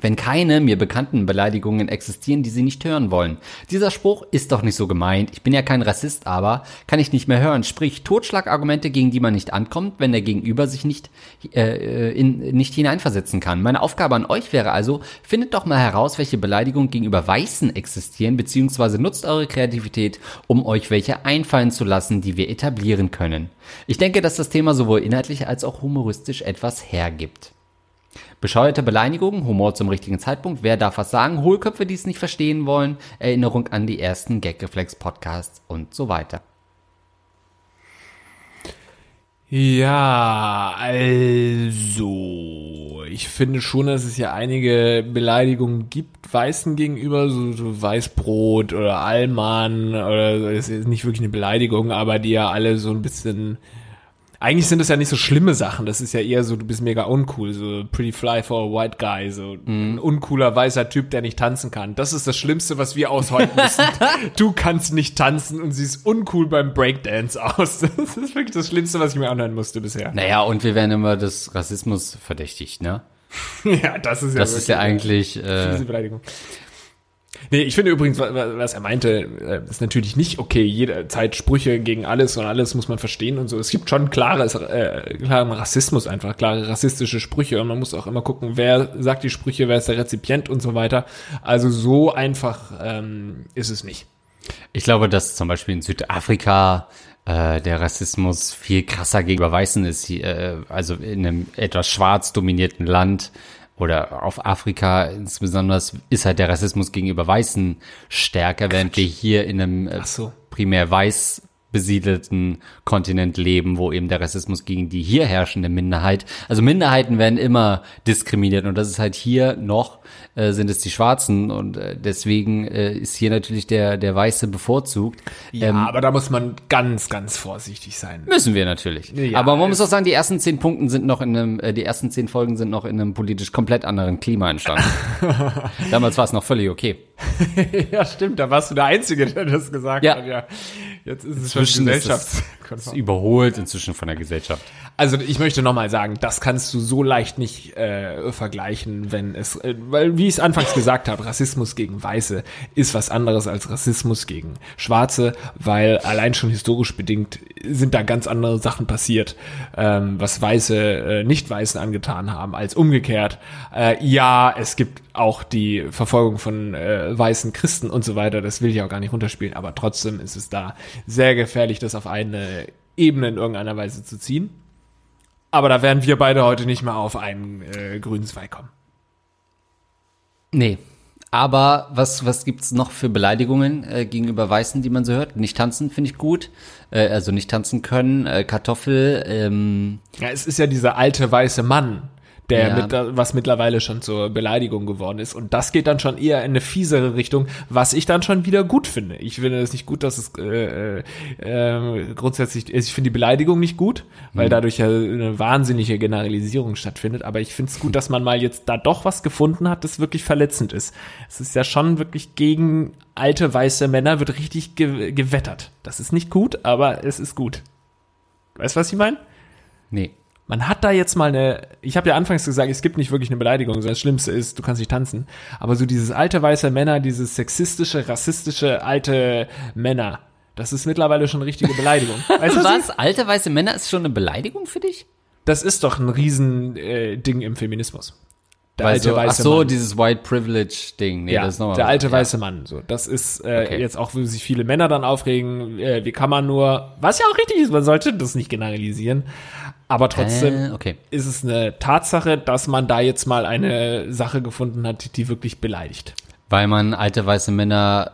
[SPEAKER 2] wenn keine mir bekannten Beleidigungen existieren, die sie nicht hören wollen. Dieser Spruch ist doch nicht so gemeint. Ich bin ja kein Rassist, aber kann ich nicht mehr hören. Sprich, Totschlagargumente, gegen die man nicht ankommt, wenn der Gegenüber sich nicht, äh, in, nicht hineinversetzen kann. Meine Aufgabe an euch wäre also, findet doch mal heraus, welche Beleidigungen gegenüber Weißen existieren, beziehungsweise nutzt eure Kreativität, um euch welche einfallen zu lassen, die wir etablieren können. Ich denke, dass das Thema sowohl inhaltlich als auch humoristisch etwas hergibt. Bescheuerte Beleidigungen, Humor zum richtigen Zeitpunkt, wer darf was sagen, Hohlköpfe, die es nicht verstehen wollen, Erinnerung an die ersten Gagreflex-Podcasts und so weiter.
[SPEAKER 1] Ja, also, ich finde schon, dass es ja einige Beleidigungen gibt, Weißen gegenüber, so, so Weißbrot oder Allmann oder so, das ist nicht wirklich eine Beleidigung, aber die ja alle so ein bisschen, eigentlich sind das ja nicht so schlimme Sachen, das ist ja eher so, du bist mega uncool, so pretty fly for a white guy, so ein uncooler weißer Typ, der nicht tanzen kann. Das ist das Schlimmste, was wir aushalten müssen. du kannst nicht tanzen und siehst uncool beim Breakdance aus. Das ist wirklich das Schlimmste, was ich mir anhören musste bisher.
[SPEAKER 2] Naja, und wir werden immer des Rassismus verdächtigt, ne?
[SPEAKER 1] Ja, das ist ja
[SPEAKER 2] Das ist ja eigentlich,
[SPEAKER 1] diese
[SPEAKER 2] äh,
[SPEAKER 1] Beleidigung. Nee, ich finde übrigens, wa- wa- was er meinte, äh, ist natürlich nicht okay, jederzeit Sprüche gegen alles und alles muss man verstehen und so. Es gibt schon klares, äh, klaren Rassismus einfach, klare rassistische Sprüche und man muss auch immer gucken, wer sagt die Sprüche, wer ist der Rezipient und so weiter. Also so einfach ähm, ist es nicht.
[SPEAKER 2] ich glaube, dass zum Beispiel in Südafrika äh, der Rassismus viel krasser gegenüber Weißen ist, äh, also in einem etwas schwarz dominierten Land oder auf Afrika insbesondere ist halt der Rassismus gegenüber Weißen stärker, während wir hier in einem äh,
[SPEAKER 1] so.
[SPEAKER 2] primär weiß besiedelten Kontinent leben, wo eben der Rassismus gegen die hier herrschende Minderheit, also Minderheiten werden immer diskriminiert und das ist halt hier noch, äh, sind es die Schwarzen und äh, deswegen äh, ist hier natürlich der, der Weiße bevorzugt.
[SPEAKER 1] Ja,
[SPEAKER 2] Ähm,
[SPEAKER 1] aber da muss man ganz, ganz vorsichtig sein.
[SPEAKER 2] Müssen wir natürlich.
[SPEAKER 1] Ja,
[SPEAKER 2] Aber man muss auch sagen, die ersten zehn Punkten sind noch in einem, äh, die ersten zehn Folgen sind noch in einem politisch komplett anderen Klima entstanden. Damals war es noch völlig okay.
[SPEAKER 1] ja, stimmt, da warst du der Einzige, der das gesagt
[SPEAKER 2] Ja.
[SPEAKER 1] hat. Ja, jetzt ist es schon
[SPEAKER 2] Inzwischen es-
[SPEAKER 1] gesellschaftskonform.
[SPEAKER 2] Überholt inzwischen von der Gesellschaft.
[SPEAKER 1] Also ich möchte nochmal sagen, das kannst du so leicht nicht äh, vergleichen, wenn es, äh, weil wie ich es anfangs gesagt habe, Rassismus gegen Weiße ist was anderes als Rassismus gegen Schwarze, weil allein schon historisch bedingt sind da ganz andere Sachen passiert, ähm, was Weiße äh, Nicht-Weißen angetan haben, als umgekehrt. Äh, ja, es gibt auch die Verfolgung von äh, weißen Christen und so weiter, das will ich auch gar nicht runterspielen, aber trotzdem ist es da sehr gefährlich, das auf eine Ebene in irgendeiner Weise zu ziehen. Aber da werden wir beide heute nicht mal auf einen äh, grünen Zweig kommen.
[SPEAKER 2] Nee. Aber was, was gibt's noch für Beleidigungen äh, gegenüber Weißen, die man so hört? Nicht tanzen finde ich gut. Äh, also nicht tanzen können. Äh, Kartoffel. Ähm,
[SPEAKER 1] Ja, es ist ja dieser alte weiße Mann, der
[SPEAKER 2] Ja.
[SPEAKER 1] mit, was mittlerweile schon zur Beleidigung geworden ist. Und das geht dann schon eher in eine fiesere Richtung, was ich dann schon wieder gut finde. Ich finde es nicht gut, dass es äh, äh, äh, grundsätzlich, ich finde die Beleidigung nicht gut, weil dadurch ja eine wahnsinnige Generalisierung stattfindet. Aber ich finde es gut, dass man mal jetzt da doch was gefunden hat, das wirklich verletzend ist. Es ist ja schon wirklich gegen alte weiße Männer wird richtig ge gewettert. Das ist nicht gut, aber es ist gut. Weißt du, was ich meine?
[SPEAKER 2] nee.
[SPEAKER 1] Man hat da jetzt mal eine, ich habe ja anfangs gesagt, es gibt nicht wirklich eine Beleidigung, sondern das Schlimmste ist, du kannst nicht tanzen. Aber so dieses alte weiße Männer, dieses sexistische, rassistische alte Männer, das ist mittlerweile schon eine richtige Beleidigung. Weißt du, was?
[SPEAKER 2] Was? Alte weiße Männer ist schon eine Beleidigung für dich?
[SPEAKER 1] Das ist doch ein riesen äh, Ding im Feminismus. Der
[SPEAKER 2] Weil so, ach so,
[SPEAKER 1] Mann.
[SPEAKER 2] dieses White Privilege Ding. Nee,
[SPEAKER 1] ja,
[SPEAKER 2] das ist nochmal
[SPEAKER 1] der alte
[SPEAKER 2] ja.
[SPEAKER 1] weiße Mann. So, das ist äh,
[SPEAKER 2] Okay.
[SPEAKER 1] jetzt auch, wo sich viele Männer dann aufregen. Äh, wie kann man nur, was ja auch richtig ist, man sollte das nicht generalisieren. Aber trotzdem
[SPEAKER 2] Äh, okay.
[SPEAKER 1] ist es eine Tatsache, dass man da jetzt mal eine Sache gefunden hat, die wirklich beleidigt.
[SPEAKER 2] Weil man alte weiße Männer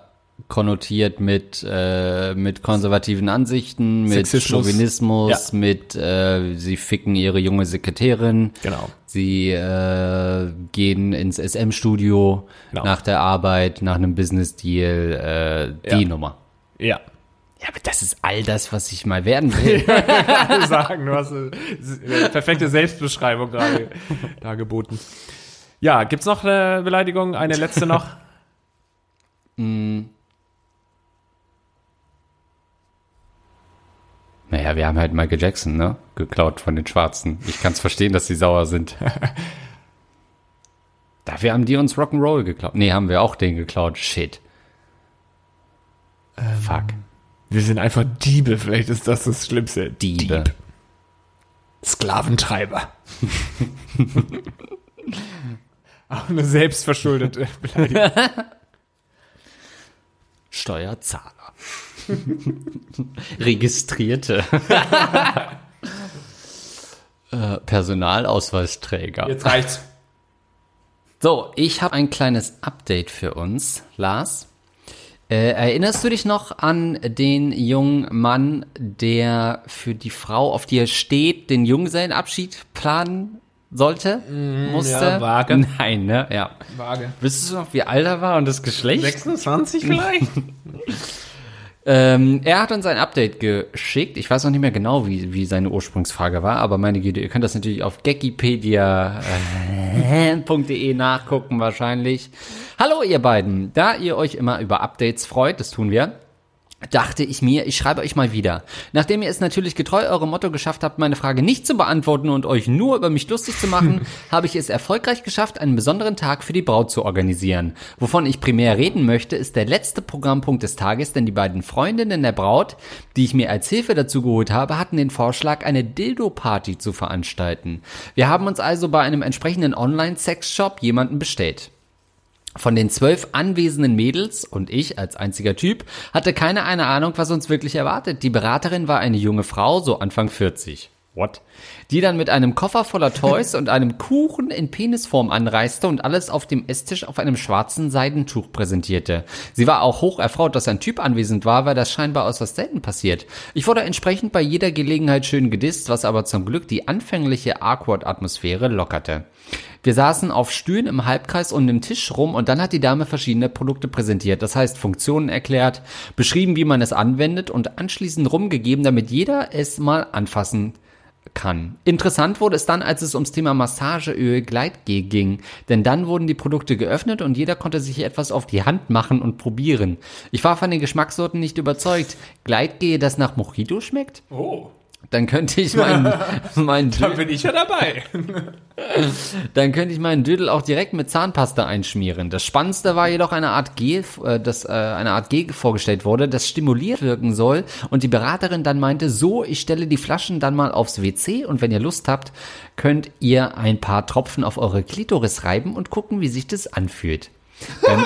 [SPEAKER 2] konnotiert mit, äh, mit konservativen Ansichten, mit
[SPEAKER 1] Sexismus.
[SPEAKER 2] Chauvinismus, mit äh, sie ficken ihre junge Sekretärin.
[SPEAKER 1] Genau.
[SPEAKER 2] Sie äh, gehen ins SM-Studio
[SPEAKER 1] Genau.
[SPEAKER 2] nach der Arbeit, nach einem Business-Deal, äh, die
[SPEAKER 1] Ja.
[SPEAKER 2] Nummer.
[SPEAKER 1] Ja.
[SPEAKER 2] Ja, aber das ist all das, was ich mal werden will.
[SPEAKER 1] sagen, du hast eine, eine perfekte Selbstbeschreibung gerade dargeboten. Ja, gibt's noch eine Beleidigung? Eine letzte noch?
[SPEAKER 2] naja, wir haben halt Michael Jackson, ne? Geklaut von den Schwarzen. Ich kann's verstehen, dass sie sauer sind. Dafür haben die uns Rock'n'Roll geklaut. Nee, haben wir auch den geklaut. Shit. Fuck.
[SPEAKER 1] Wir sind einfach Diebe, vielleicht ist das das Schlimmste.
[SPEAKER 2] Diebe.
[SPEAKER 1] Dieb. Sklaventreiber. Auch eine selbstverschuldete Beleidigung.
[SPEAKER 2] Steuerzahler. Registrierte. äh, Personalausweisträger.
[SPEAKER 1] Jetzt reicht's.
[SPEAKER 2] So, ich habe ein kleines Update für uns, Lars. Äh, erinnerst du dich noch an den jungen Mann, der für die Frau, auf die er steht, den Junggesellenabschied planen sollte? musste?
[SPEAKER 1] ja, vage.
[SPEAKER 2] Nein, ne? Ja.
[SPEAKER 1] Vage.
[SPEAKER 2] Wüsstest du noch, wie alt er war und das Geschlecht?
[SPEAKER 1] 26 vielleicht?
[SPEAKER 2] Ähm, er hat uns ein Update geschickt. Ich weiß noch nicht mehr genau, wie, wie seine Ursprungsfrage war, aber meine Güte, ihr könnt das natürlich auf gekipedia.de nachgucken wahrscheinlich. Hallo ihr beiden, da ihr euch immer über Updates freut, das tun wir, dachte ich mir, ich schreibe euch mal wieder. Nachdem ihr es natürlich getreu eurem Motto geschafft habt, meine Frage nicht zu beantworten und euch nur über mich lustig zu machen, habe ich es erfolgreich geschafft, einen besonderen Tag für die Braut zu organisieren. Wovon ich primär reden möchte, ist der letzte Programmpunkt des Tages, denn die beiden Freundinnen der Braut, die ich mir als Hilfe dazu geholt habe, hatten den Vorschlag, eine Dildo-Party zu veranstalten. Wir haben uns also bei einem entsprechenden Online-Sex-Shop jemanden bestellt. Von den zwölf anwesenden Mädels und ich als einziger Typ hatte keine eine Ahnung, was uns wirklich erwartet. Die Beraterin war eine junge Frau, so Anfang 40. What? Die dann mit einem Koffer voller Toys und einem Kuchen in Penisform anreiste und alles auf dem Esstisch auf einem schwarzen Seidentuch präsentierte. Sie war auch hoch erfreut, dass ein Typ anwesend war, weil das scheinbar äußerst selten passiert. Ich wurde entsprechend bei jeder Gelegenheit schön gedisst, was aber zum Glück die anfängliche Awkward-Atmosphäre lockerte. Wir saßen auf Stühlen im Halbkreis um den Tisch rum und dann hat die Dame verschiedene Produkte präsentiert. Das heißt, Funktionen erklärt, beschrieben, wie man es anwendet und anschließend rumgegeben, damit jeder es mal anfassen kann. Interessant wurde es dann, als es ums Thema Massageöl Gleitgel ging, denn dann wurden die Produkte geöffnet und jeder konnte sich etwas auf die Hand machen und probieren. Ich war von den Geschmackssorten nicht überzeugt. Gleitgel, das nach Mojito schmeckt?
[SPEAKER 1] Oh.
[SPEAKER 2] Dann könnte ich meinen mein
[SPEAKER 1] Da bin ich ja dabei.
[SPEAKER 2] dann könnte ich meinen Dödel auch direkt mit Zahnpasta einschmieren. Das Spannendste war jedoch eine Art Gel, äh, das äh, eine Art Gel vorgestellt wurde, das stimuliert wirken soll und die Beraterin dann meinte, so, ich stelle die Flaschen dann mal aufs WC und wenn ihr Lust habt, könnt ihr ein paar Tropfen auf eure Klitoris reiben und gucken, wie sich das anfühlt. bei,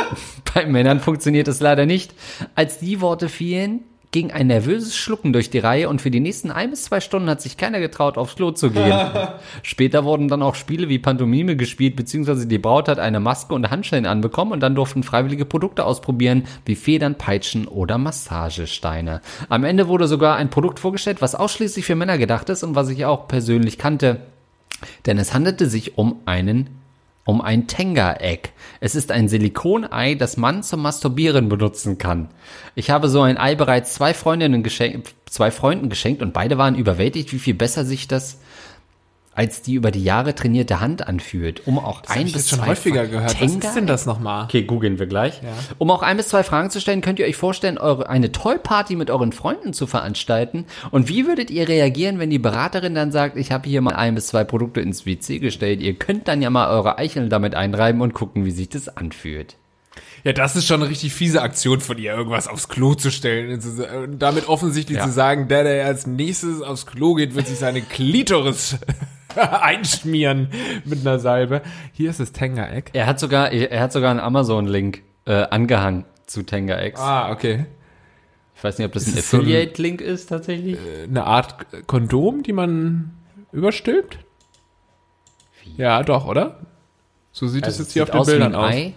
[SPEAKER 2] bei Männern funktioniert es leider nicht. Als die Worte fielen, ging ein nervöses Schlucken durch die Reihe und für die nächsten ein bis zwei Stunden hat sich keiner getraut, aufs Klo zu gehen. Später wurden dann auch Spiele wie Pantomime gespielt, beziehungsweise die Braut hat eine Maske und Handschellen anbekommen und dann durften freiwillige Produkte ausprobieren, wie Federn, Peitschen oder Massagesteine. Am Ende wurde sogar ein Produkt vorgestellt, was ausschließlich für Männer gedacht ist und was ich auch persönlich kannte. Denn es handelte sich um einen um ein Tenga-Egg. Es ist ein Silikonei, das man zum Masturbieren benutzen kann. Ich habe so ein Ei bereits zwei Freundinnen geschenkt, zwei Freunden geschenkt und beide waren überwältigt, wie viel besser sich das als die über die Jahre trainierte Hand anfühlt, um auch
[SPEAKER 1] Das
[SPEAKER 2] ein
[SPEAKER 1] ich
[SPEAKER 2] bis
[SPEAKER 1] jetzt schon
[SPEAKER 2] zwei
[SPEAKER 1] häufiger
[SPEAKER 2] Fra-
[SPEAKER 1] gehört. Was
[SPEAKER 2] Tenga
[SPEAKER 1] ist denn das nochmal?
[SPEAKER 2] Okay, googeln wir gleich.
[SPEAKER 1] Ja.
[SPEAKER 2] Um auch ein bis zwei Fragen zu stellen, könnt ihr euch vorstellen, eure, eine Toy-Party mit euren Freunden zu veranstalten? Und wie würdet ihr reagieren, wenn die Beraterin dann sagt, ich habe hier mal ein bis zwei Produkte ins WC gestellt, ihr könnt dann ja mal eure Eicheln damit einreiben und gucken, wie sich das anfühlt.
[SPEAKER 1] Ja, das ist schon eine richtig fiese Aktion von ihr, irgendwas aufs Klo zu stellen und, zu, und damit offensichtlich
[SPEAKER 2] Ja.
[SPEAKER 1] zu sagen, der, der als nächstes aufs Klo geht, wird sich seine Klitoris einschmieren mit einer Salbe. Hier ist das Tenga-Egg.
[SPEAKER 2] Er hat sogar, er hat sogar einen Amazon-Link äh, angehangen zu Tenga X.
[SPEAKER 1] Ah, okay.
[SPEAKER 2] Ich weiß nicht, ob das
[SPEAKER 1] Ist
[SPEAKER 2] ein
[SPEAKER 1] es so ein-
[SPEAKER 2] Affiliate-Link ist tatsächlich.
[SPEAKER 1] Eine Art Kondom, die man überstülpt? Ja, doch, oder? So sieht es
[SPEAKER 2] Also
[SPEAKER 1] jetzt hier auf den
[SPEAKER 2] wie
[SPEAKER 1] Bildern aus.
[SPEAKER 2] Ei.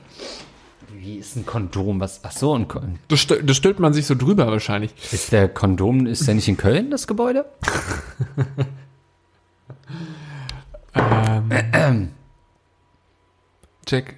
[SPEAKER 2] Wie ist ein Kondom? Was? Ach so, ein Kon
[SPEAKER 1] Das, das stülpt man sich so drüber wahrscheinlich.
[SPEAKER 2] ist der Kondom, ist der nicht in Köln, das Gebäude?
[SPEAKER 1] Check.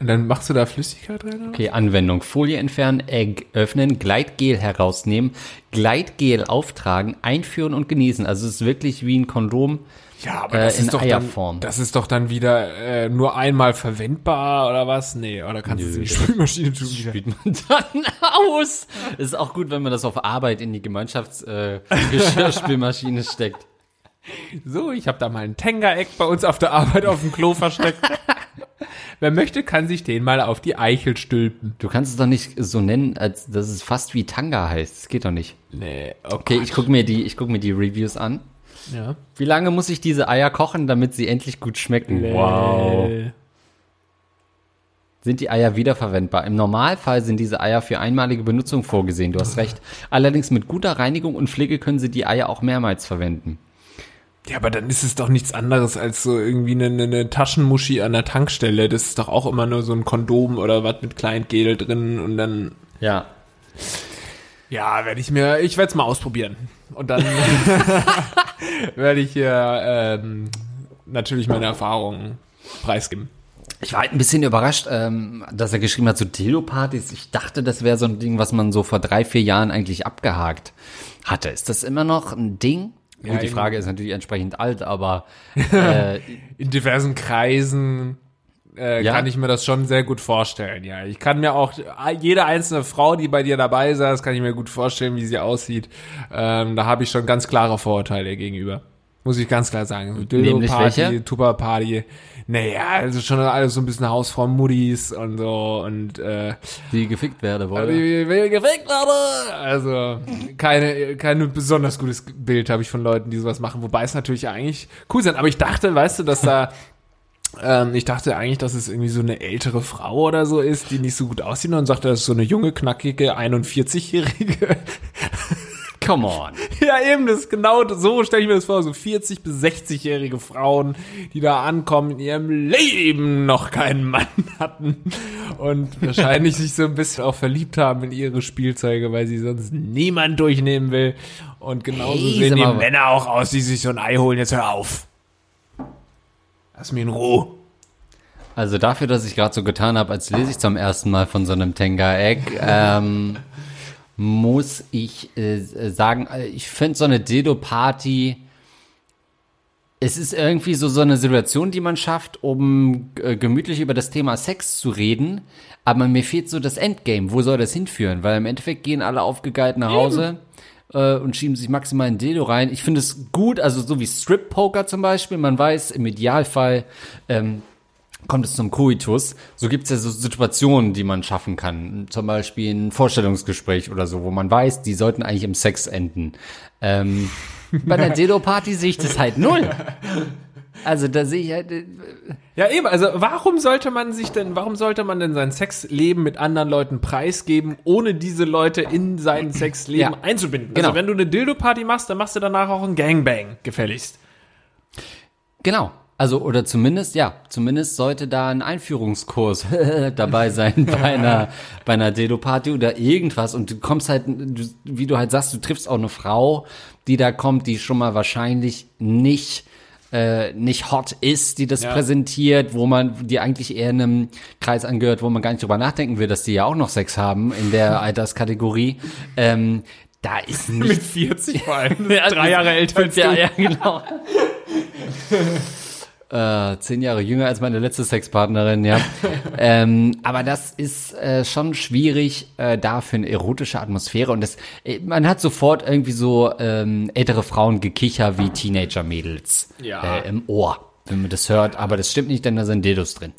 [SPEAKER 1] Und dann machst du da Flüssigkeit rein? Oder?
[SPEAKER 2] Okay, Anwendung. Folie entfernen, Egg öffnen, Gleitgel herausnehmen, Gleitgel auftragen, einführen und genießen. Also es ist wirklich wie ein Kondom.
[SPEAKER 1] Ja, aber
[SPEAKER 2] Äh,
[SPEAKER 1] das
[SPEAKER 2] in
[SPEAKER 1] ist doch
[SPEAKER 2] Eierform.
[SPEAKER 1] dann, das ist doch dann wieder äh, nur einmal verwendbar oder was? Nee, oder kannst du es in die
[SPEAKER 2] das-
[SPEAKER 1] Spülmaschine tun wieder?
[SPEAKER 2] Spielt man dann aus. Ist auch gut, wenn man das auf Arbeit in die Gemeinschaftsgeschirrspülmaschine äh, Geschirrspülmaschine steckt.
[SPEAKER 1] So, ich habe da mal einen Tenga-Eck bei uns auf der Arbeit auf dem Klo versteckt. Wer möchte, kann sich den mal auf die Eichel stülpen.
[SPEAKER 2] Du kannst es doch nicht so nennen, als dass es fast wie Tanga heißt. Das geht doch nicht.
[SPEAKER 1] Nee, okay.
[SPEAKER 2] Okay, ich guck mir die, ich guck mir die Reviews an.
[SPEAKER 1] ja.
[SPEAKER 2] Wie lange muss ich diese Eier kochen, damit sie endlich gut schmecken? Wow.
[SPEAKER 1] Äh,
[SPEAKER 2] Sind die Eier wiederverwendbar? Im Normalfall sind diese Eier für einmalige Benutzung vorgesehen. Du hast recht. Allerdings mit guter Reinigung und Pflege können sie die Eier auch mehrmals verwenden.
[SPEAKER 1] Ja, aber dann ist es doch nichts anderes als so irgendwie eine, eine, Taschenmuschi an der Tankstelle. Das ist doch auch immer nur so ein Kondom oder was mit Kleingel drin und dann
[SPEAKER 2] Ja.
[SPEAKER 1] Ja, werde ich mir, ich werde es mal ausprobieren. Und dann werde ich hier ähm, natürlich meine Erfahrungen preisgeben.
[SPEAKER 2] Ich war halt ein bisschen überrascht, ähm, dass er geschrieben hat, so Dildo-Partys. Ich dachte, das wäre so ein Ding, was man so vor drei, vier Jahren eigentlich abgehakt hatte. Ist das immer noch ein Ding?
[SPEAKER 1] Ja,
[SPEAKER 2] Gut, die. Frage ist natürlich entsprechend alt, aber äh,
[SPEAKER 1] In diversen Kreisen äh,
[SPEAKER 2] Ja?
[SPEAKER 1] kann ich mir das schon sehr gut vorstellen. Ja, ich kann mir auch jede einzelne Frau, die bei dir dabei saß, kann ich mir gut vorstellen, wie sie aussieht. Ähm, da habe ich schon ganz klare Vorurteile gegenüber. Muss ich ganz klar sagen. Dildo-Party? Tupper-Party. Naja, also schon alles so ein bisschen Hausfrau-Muddis und so und äh,
[SPEAKER 2] die gefickt werde wollte.
[SPEAKER 1] Wie will gefickt wurde. Also keine, kein besonders gutes Bild habe ich von Leuten, die sowas machen, wobei es natürlich eigentlich cool sind. Aber ich dachte, weißt du, dass da ähm, ich dachte eigentlich, dass es irgendwie so eine ältere Frau oder so ist, die nicht so gut aussieht und sagte, das ist so eine junge, knackige, 41-jährige
[SPEAKER 2] Come on.
[SPEAKER 1] Ja, eben, das ist genau so stelle ich mir das vor, so 40 bis 60-jährige Frauen, die da ankommen, in ihrem Leben noch keinen Mann hatten und wahrscheinlich sich so ein bisschen auch verliebt haben in ihre Spielzeuge, weil sie sonst niemand durchnehmen will. Und genauso
[SPEAKER 2] Hey,
[SPEAKER 1] sehen die Männer auch aus, die sich so ein Ei holen. Jetzt hör auf. Lass mich in Ruhe.
[SPEAKER 2] Also dafür, dass ich gerade so getan habe, als lese ich zum ersten Mal von so einem Tenga-Egg, ähm, muss ich äh, sagen, äh, ich finde so eine Dildo-Party, es ist irgendwie so, so eine Situation, die man schafft, um äh, gemütlich über das Thema Sex zu reden, aber mir fehlt so das Endgame. Wo soll das hinführen? Weil im Endeffekt gehen alle aufgegeilt nach Hause äh, und schieben sich maximal ein Dildo rein. Ich finde es gut, also so wie Strip-Poker zum Beispiel. Man weiß im Idealfall, ähm, kommt es zum Koitus. So gibt es ja so Situationen, die man schaffen kann. Zum Beispiel ein Vorstellungsgespräch oder so, wo man weiß, die sollten eigentlich im Sex enden. Ähm, bei einer Dildo-Party sehe ich das halt null. Also da sehe ich halt, äh,
[SPEAKER 1] Ja, eben, also warum sollte man sich denn, warum sollte man denn sein Sexleben mit anderen Leuten preisgeben, ohne diese Leute in sein Sexleben
[SPEAKER 2] Ja.
[SPEAKER 1] einzubinden?
[SPEAKER 2] Genau.
[SPEAKER 1] Also wenn du eine Dildo-Party machst, dann machst du danach auch einen Gangbang, gefälligst.
[SPEAKER 2] genau. Also, oder zumindest, ja, zumindest sollte da ein Einführungskurs dabei sein bei einer, bei einer Dildo-Party oder irgendwas. Und du kommst halt, du, wie du halt sagst, du triffst auch eine Frau, die da kommt, die schon mal wahrscheinlich nicht, äh, nicht hot ist, die das
[SPEAKER 1] Ja.
[SPEAKER 2] präsentiert, wo man, die eigentlich eher einem Kreis angehört, wo man gar nicht drüber nachdenken will, dass die ja auch noch Sex haben in der Alterskategorie. Ähm, da ist nicht
[SPEAKER 1] Mit 40 vor allem.
[SPEAKER 2] Ja,
[SPEAKER 1] drei Jahre älter als
[SPEAKER 2] ja,
[SPEAKER 1] du.
[SPEAKER 2] ja, genau. Äh, zehn Jahre jünger als meine letzte Sexpartnerin, ja. ähm, aber das ist äh, schon schwierig äh, da für eine erotische Atmosphäre und das, äh, man hat sofort irgendwie so ähm, ältere Frauen gekicher wie Teenager-Mädels
[SPEAKER 1] Ja.
[SPEAKER 2] äh, im Ohr, wenn man das hört. Aber das stimmt nicht, denn da sind Dildos drin.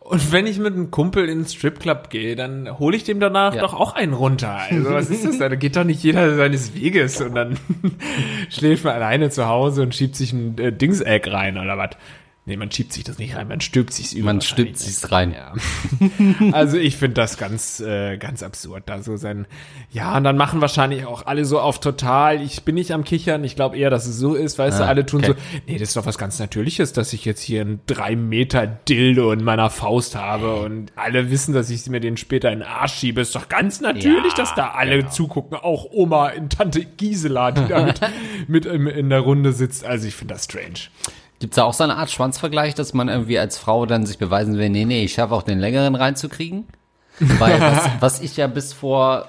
[SPEAKER 1] Und wenn ich mit einem Kumpel in den Stripclub gehe, dann hole ich dem danach
[SPEAKER 2] Ja.
[SPEAKER 1] doch auch einen runter. Also was ist das da? Da geht doch nicht jeder seines Weges und dann schläft man alleine zu Hause und schiebt sich ein äh, Dingseck rein oder was. Nee, man schiebt sich das nicht rein, man stülpt sich's über.
[SPEAKER 2] Man stülpt sich's rein.
[SPEAKER 1] Ja. Also ich finde das ganz, äh, ganz absurd, da so sein. Ja, und dann machen wahrscheinlich auch alle so auf total. Ich bin nicht am Kichern. Ich glaube eher, dass es so ist, weißt du,
[SPEAKER 2] Ah,
[SPEAKER 1] alle tun
[SPEAKER 2] okay.
[SPEAKER 1] so. Nee, das ist doch was ganz Natürliches, dass ich jetzt hier ein drei Meter Dildo in meiner Faust habe und alle wissen, dass ich mir den später in den Arsch schiebe. Ist doch ganz natürlich,
[SPEAKER 2] Ja,
[SPEAKER 1] dass da alle
[SPEAKER 2] genau.
[SPEAKER 1] zugucken. Auch Oma in Tante Gisela, die da mit, mit im, in der Runde sitzt. Also ich finde das strange.
[SPEAKER 2] Gibt's da auch so eine Art Schwanzvergleich, dass man irgendwie als Frau dann sich beweisen will, nee, nee, ich schaffe auch den längeren reinzukriegen? Weil was, was ich ja bis vor,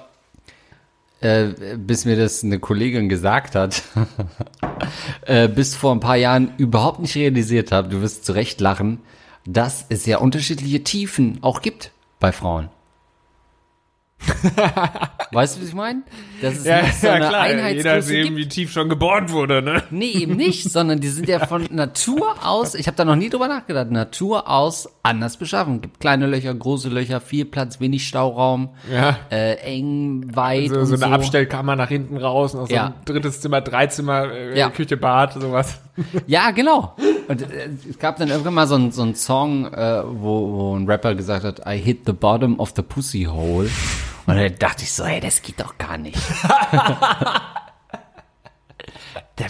[SPEAKER 2] äh, bis mir das eine Kollegin gesagt hat, äh, bis vor ein paar Jahren überhaupt nicht realisiert habe, du wirst zu Recht lachen, dass es ja unterschiedliche Tiefen auch gibt bei Frauen. weißt du, was ich meine? Dass es nicht so eine
[SPEAKER 1] jeder
[SPEAKER 2] Einheitsgröße
[SPEAKER 1] sehen,
[SPEAKER 2] gibt.
[SPEAKER 1] wie tief schon geboren wurde, ne?
[SPEAKER 2] Nee, eben nicht, sondern die sind ja von Natur aus, ich habe da noch nie drüber nachgedacht, Natur aus anders beschaffen. Gibt kleine Löcher, große Löcher, viel Platz, wenig Stauraum,
[SPEAKER 1] Ja.
[SPEAKER 2] äh, eng, weit
[SPEAKER 1] So,
[SPEAKER 2] und
[SPEAKER 1] so
[SPEAKER 2] so.
[SPEAKER 1] eine Abstellkammer nach hinten raus, noch so
[SPEAKER 2] Ja.
[SPEAKER 1] ein drittes Zimmer, drei Zimmer, äh,
[SPEAKER 2] Ja.
[SPEAKER 1] Küche, Bad, sowas.
[SPEAKER 2] Ja, genau. Und äh, es gab dann irgendwann mal so einen so Song, äh, wo, wo ein Rapper gesagt hat, I hit the bottom of the pussy hole. Und dann dachte ich so, hey, das geht doch gar nicht.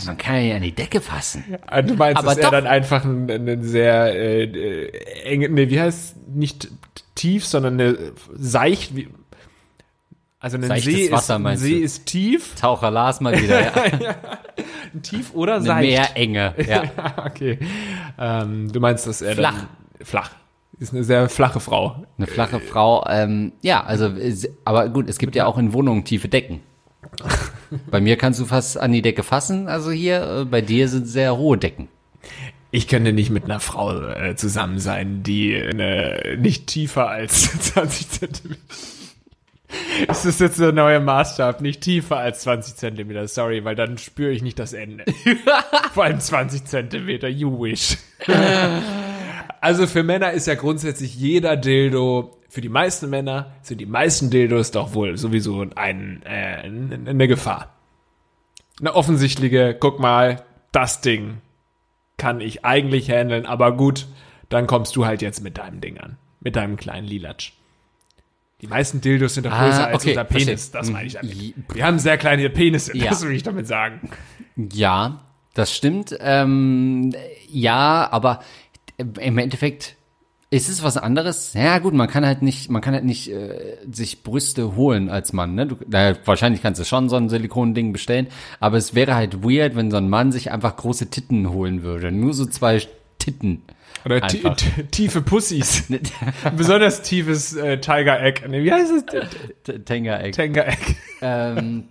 [SPEAKER 2] Man kann ja an die Decke fassen.
[SPEAKER 1] Ah, Du meinst,
[SPEAKER 2] Aber
[SPEAKER 1] dass er
[SPEAKER 2] doch.
[SPEAKER 1] dann einfach ein, ein sehr äh, äh, enge, nee, wie heißt nicht tief, sondern eine seicht, wie, also ein
[SPEAKER 2] Seichtes
[SPEAKER 1] See,
[SPEAKER 2] Wasser,
[SPEAKER 1] ist, ein
[SPEAKER 2] meinst
[SPEAKER 1] See
[SPEAKER 2] du?
[SPEAKER 1] ist tief,
[SPEAKER 2] Taucher Lars mal wieder. Ja.
[SPEAKER 1] tief oder seicht.
[SPEAKER 2] Meerenge. Ja.
[SPEAKER 1] okay. Ähm, du meinst, dass er
[SPEAKER 2] Flach.
[SPEAKER 1] dann flach ist eine sehr flache Frau.
[SPEAKER 2] Eine flache Frau, ähm, ja, also, es- aber gut, es gibt ja auch in Wohnungen tiefe Decken. Bei mir kannst du fast an die Decke fassen, also hier, äh, bei dir sind sehr hohe Decken.
[SPEAKER 1] Ich könnte nicht mit einer Frau äh, zusammen sein, die äh, nicht tiefer als 20 Zentimeter. Das ist jetzt der neue Maßstab, nicht tiefer als 20 Zentimeter. Sorry, weil dann spüre ich nicht das Ende. Vor allem 20 Zentimeter, you wish. Also für Männer ist ja grundsätzlich jeder Dildo, für die meisten Männer sind die meisten Dildos doch wohl sowieso ein, äh, eine Gefahr. Eine offensichtliche, guck mal, das Ding kann ich eigentlich handeln, aber gut, dann kommst du halt jetzt mit deinem Ding an. Mit deinem kleinen Lilatsch. Die meisten Dildos sind doch
[SPEAKER 2] Ah,
[SPEAKER 1] größer als
[SPEAKER 2] okay,
[SPEAKER 1] unser Penis.
[SPEAKER 2] verstehe.
[SPEAKER 1] Das meine ich damit.
[SPEAKER 2] Mhm.
[SPEAKER 1] Wir haben sehr kleine Penisse,
[SPEAKER 2] Ja.
[SPEAKER 1] das will ich damit sagen.
[SPEAKER 2] Ja, das stimmt. Ähm, ja, aber im Endeffekt ist es was anderes. Ja gut, man kann halt nicht, man kann halt nicht äh, sich Brüste holen als Mann. Ne? Du, naja, wahrscheinlich kannst du schon so ein Silikonding bestellen, aber es wäre halt weird, wenn so ein Mann sich einfach große Titten holen würde. Nur so zwei Titten.
[SPEAKER 1] Oder tiefe Pussys. Ein besonders tiefes äh, Tiger Egg. Nee, wie heißt es?
[SPEAKER 2] Tenga Egg.
[SPEAKER 1] Tenga Egg.
[SPEAKER 2] ähm,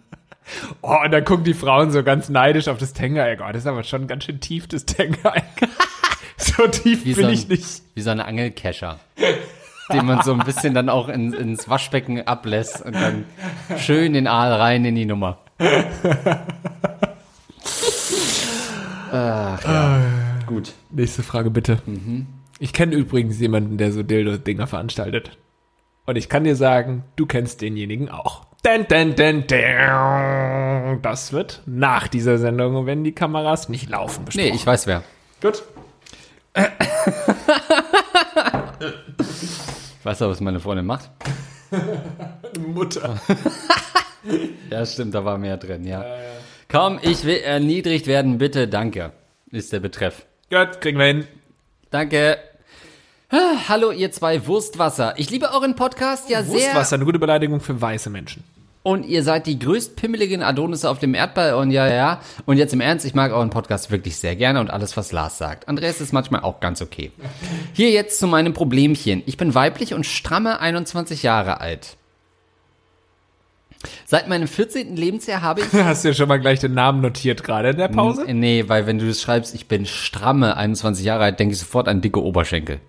[SPEAKER 1] Oh, und dann gucken die Frauen so ganz neidisch auf das Tenga Egg. Oh, das ist aber schon ganz schön tief, das Tenga Egg. so tief
[SPEAKER 2] wie,
[SPEAKER 1] bin
[SPEAKER 2] so ein,
[SPEAKER 1] ich nicht.
[SPEAKER 2] wie so ein Angelkescher. den man so ein bisschen dann auch in, ins Waschbecken ablässt und dann schön den Aal rein in die Nummer. Ach ja. Gut.
[SPEAKER 1] Nächste Frage bitte.
[SPEAKER 2] Mhm.
[SPEAKER 1] Ich kenne übrigens jemanden, der so Dildo-Dinger veranstaltet. Und ich kann dir sagen, du kennst denjenigen auch. Den, den, den, den. Das wird nach dieser Sendung, wenn die Kameras nicht laufen,
[SPEAKER 2] Nee,
[SPEAKER 1] besprochen.
[SPEAKER 2] ich weiß wer.
[SPEAKER 1] Gut.
[SPEAKER 2] Ich weiß auch, was meine Freundin macht.
[SPEAKER 1] Mutter.
[SPEAKER 2] Ja, stimmt, da war mehr drin, ja. Komm, ich will erniedrigt werden, bitte, danke, ist der Betreff.
[SPEAKER 1] Gut, kriegen wir hin.
[SPEAKER 2] Danke. Ah, Hallo, ihr zwei Wurstwasser. Ich liebe euren Podcast ja sehr.
[SPEAKER 1] Wurstwasser, eine gute Beleidigung für weiße Menschen.
[SPEAKER 2] Und ihr seid die größtpimmeligen Adonisse auf dem Erdball. Und ja, ja. Und jetzt im Ernst, ich mag euren Podcast wirklich sehr gerne und alles, was Lars sagt. Andreas ist manchmal auch ganz okay. Hier jetzt zu meinem Problemchen. Ich bin weiblich und stramme 21 Jahre alt. Seit meinem 14. Lebensjahr habe ich
[SPEAKER 1] Hast du ja schon mal gleich den Namen notiert gerade in der Pause?
[SPEAKER 2] N- Nee, weil wenn du das schreibst, ich bin stramme 21 Jahre alt, denke ich sofort an dicke Oberschenkel.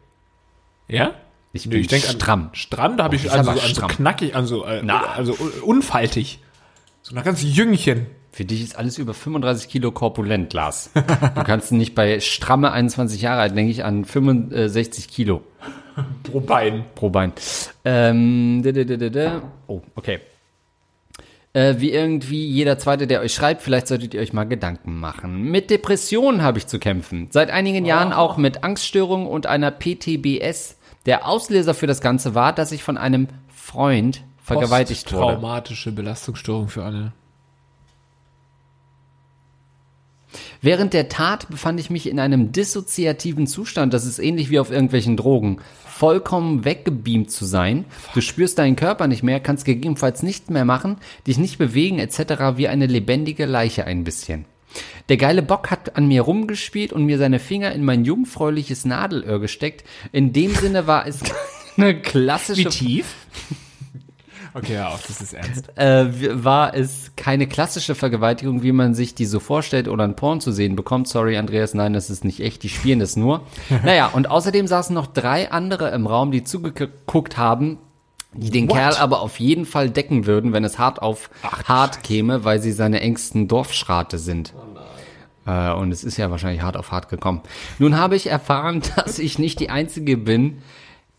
[SPEAKER 1] Ja?
[SPEAKER 2] Ich
[SPEAKER 1] Nö,
[SPEAKER 2] bin
[SPEAKER 1] ich denk an-
[SPEAKER 2] stramm.
[SPEAKER 1] Stramm, da habe ich
[SPEAKER 2] ist
[SPEAKER 1] also,
[SPEAKER 2] aber
[SPEAKER 1] an so
[SPEAKER 2] stramm.
[SPEAKER 1] knackig, an so, äh, also un- unfaltig. So ein ganz Jüngchen.
[SPEAKER 2] Für dich ist alles über 35 Kilo korpulent, Lars. Du kannst nicht bei stramme 21 Jahre alt, denke ich an 65 Kilo
[SPEAKER 1] Pro Bein.
[SPEAKER 2] pro Bein. Ähm, da, da, da. Oh, okay. Äh, wie irgendwie jeder Zweite, der euch schreibt, vielleicht solltet ihr euch mal Gedanken machen. Mit Depressionen habe ich zu kämpfen. Seit einigen Jahren auch mit Angststörungen und einer PTBS. Der Auslöser für das Ganze war, dass ich von einem Freund vergewaltigt wurde.
[SPEAKER 1] Traumatische Belastungsstörung für alle.
[SPEAKER 2] Während der Tat befand ich mich in einem dissoziativen Zustand, das ist ähnlich wie auf irgendwelchen Drogen. Vollkommen weggebeamt zu sein. Du spürst deinen Körper nicht mehr, kannst gegebenenfalls nichts mehr machen, dich nicht bewegen etc. wie eine lebendige Leiche ein bisschen. Der geile Bock hat an mir rumgespielt und mir seine Finger in mein jungfräuliches Nadelöhr gesteckt. In dem Sinne war es eine klassische
[SPEAKER 1] tief? Okay, ja, auch, das ist ernst.
[SPEAKER 2] äh, war es keine klassische Vergewaltigung, wie man sich die so vorstellt oder ein Porn zu sehen bekommt. Sorry, Andreas, nein, das ist nicht echt, die spielen das nur. naja, und außerdem saßen noch drei andere im Raum, die zugeguckt haben, die den
[SPEAKER 1] What?
[SPEAKER 2] Kerl aber auf jeden Fall decken würden, wenn es hart auf hart käme, weil sie seine engsten Dorfschrate sind. Äh, und es ist ja wahrscheinlich hart auf hart gekommen. Nun habe ich erfahren, dass ich nicht die Einzige bin,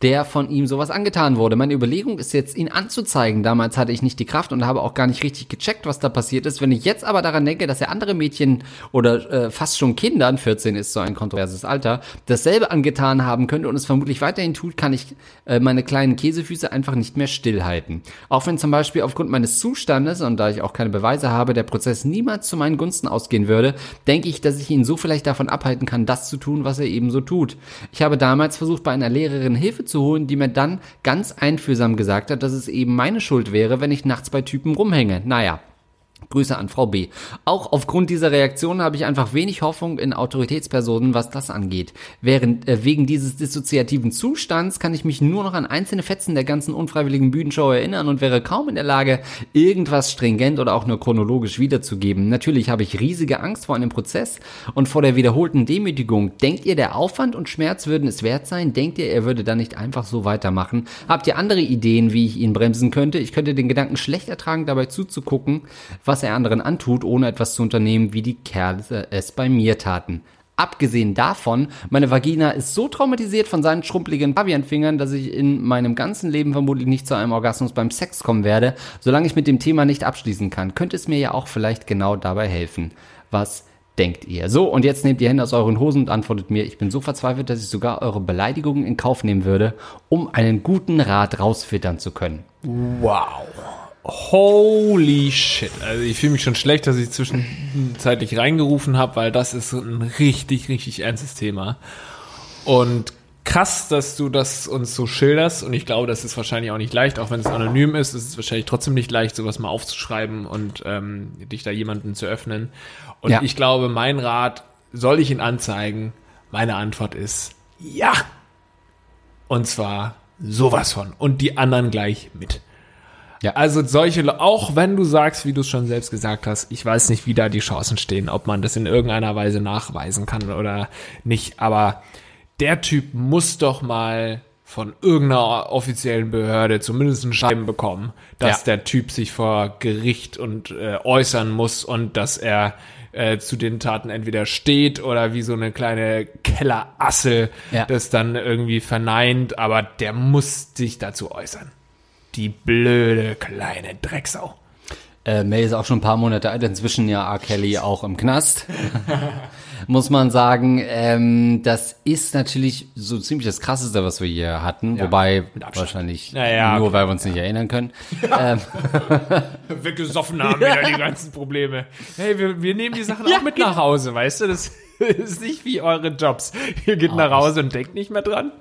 [SPEAKER 2] der von ihm sowas angetan wurde. Meine Überlegung ist jetzt, ihn anzuzeigen. Damals hatte ich nicht die Kraft und habe auch gar nicht richtig gecheckt, was da passiert ist. Wenn ich jetzt aber daran denke, dass er andere Mädchen oder äh, fast schon Kindern, 14 ist so ein kontroverses Alter, dasselbe angetan haben könnte und es vermutlich weiterhin tut, kann ich äh, meine kleinen Käsefüße einfach nicht mehr stillhalten. Auch wenn zum Beispiel aufgrund meines Zustandes und da ich auch keine Beweise habe, der Prozess niemals zu meinen Gunsten ausgehen würde, denke ich, dass ich ihn so vielleicht davon abhalten kann, das zu tun, was er eben so tut. Ich habe damals versucht, bei einer Lehrerin Hilfe zu holen, die mir dann ganz einfühlsam gesagt hat, dass es eben meine Schuld wäre, wenn ich nachts bei Typen rumhänge. Naja. Grüße an Frau B. Auch aufgrund dieser Reaktion habe ich einfach wenig Hoffnung in Autoritätspersonen, was das angeht. Während, äh, wegen dieses dissoziativen Zustands kann ich mich nur noch an einzelne Fetzen der ganzen unfreiwilligen Bühnenshow erinnern und wäre kaum in der Lage, irgendwas stringent oder auch nur chronologisch wiederzugeben. Natürlich habe ich riesige Angst vor einem Prozess und vor der wiederholten Demütigung. Denkt ihr, der Aufwand und Schmerz würden es wert sein? Denkt ihr, er würde dann nicht einfach so weitermachen? Habt ihr andere Ideen, wie ich ihn bremsen könnte? Ich könnte den Gedanken schlecht ertragen, dabei zuzugucken, was er anderen antut, ohne etwas zu unternehmen, wie die Kerle es bei mir taten. Abgesehen davon, meine Vagina ist so traumatisiert von seinen schrumpeligen Pavianfingern, dass ich in meinem ganzen Leben vermutlich nicht zu einem Orgasmus beim Sex kommen werde, solange ich mit dem Thema nicht abschließen kann. Könnte es mir ja auch vielleicht genau dabei helfen. Was denkt ihr? So, und jetzt nehmt ihr Hände aus euren Hosen und antwortet mir, ich bin so verzweifelt, dass ich sogar eure Beleidigungen in Kauf nehmen würde, um einen guten Rat rausfiltern zu können.
[SPEAKER 1] Wow. Holy shit. Also ich fühle mich schon schlecht, dass ich zwischenzeitlich reingerufen habe, weil das ist ein richtig, richtig ernstes Thema. Und krass, dass du das uns so schilderst. Und ich glaube, das ist wahrscheinlich auch nicht leicht, auch wenn es anonym ist, ist es wahrscheinlich trotzdem nicht leicht, sowas mal aufzuschreiben und ähm, dich da jemanden zu öffnen. Und
[SPEAKER 2] Ja.
[SPEAKER 1] ich glaube, mein Rat, soll ich ihn anzeigen? Meine Antwort ist ja. Und zwar sowas von. Und die anderen gleich mit.
[SPEAKER 2] Ja.
[SPEAKER 1] Also solche, auch wenn du sagst, wie du es schon selbst gesagt hast, ich weiß nicht, wie da die Chancen stehen, ob man das in irgendeiner Weise nachweisen kann oder nicht, aber der Typ muss doch mal von irgendeiner offiziellen Behörde zumindest ein Schreiben bekommen, dass
[SPEAKER 2] Ja.
[SPEAKER 1] der Typ sich vor Gericht und äh, äußern muss und dass er äh, zu den Taten entweder steht oder wie so eine kleine Kellerasse
[SPEAKER 2] Ja.
[SPEAKER 1] das dann irgendwie verneint, aber der muss sich dazu äußern. Die blöde kleine Drecksau.
[SPEAKER 2] Äh, May ist auch schon ein paar Monate alt, inzwischen ja R. Kelly auch im Knast. Muss man sagen, ähm, das ist natürlich so ziemlich das Krasseste, was wir hier hatten,
[SPEAKER 1] Ja,
[SPEAKER 2] wobei wahrscheinlich
[SPEAKER 1] Naja,
[SPEAKER 2] nur,
[SPEAKER 1] okay.
[SPEAKER 2] weil wir uns nicht erinnern können.
[SPEAKER 1] Weggesoffen haben wieder die ganzen Probleme. Hey, wir, wir nehmen die Sachen auch mit nach Hause, weißt du? Das ist nicht wie eure Jobs. Ihr geht nach Hause und denkt nicht mehr dran.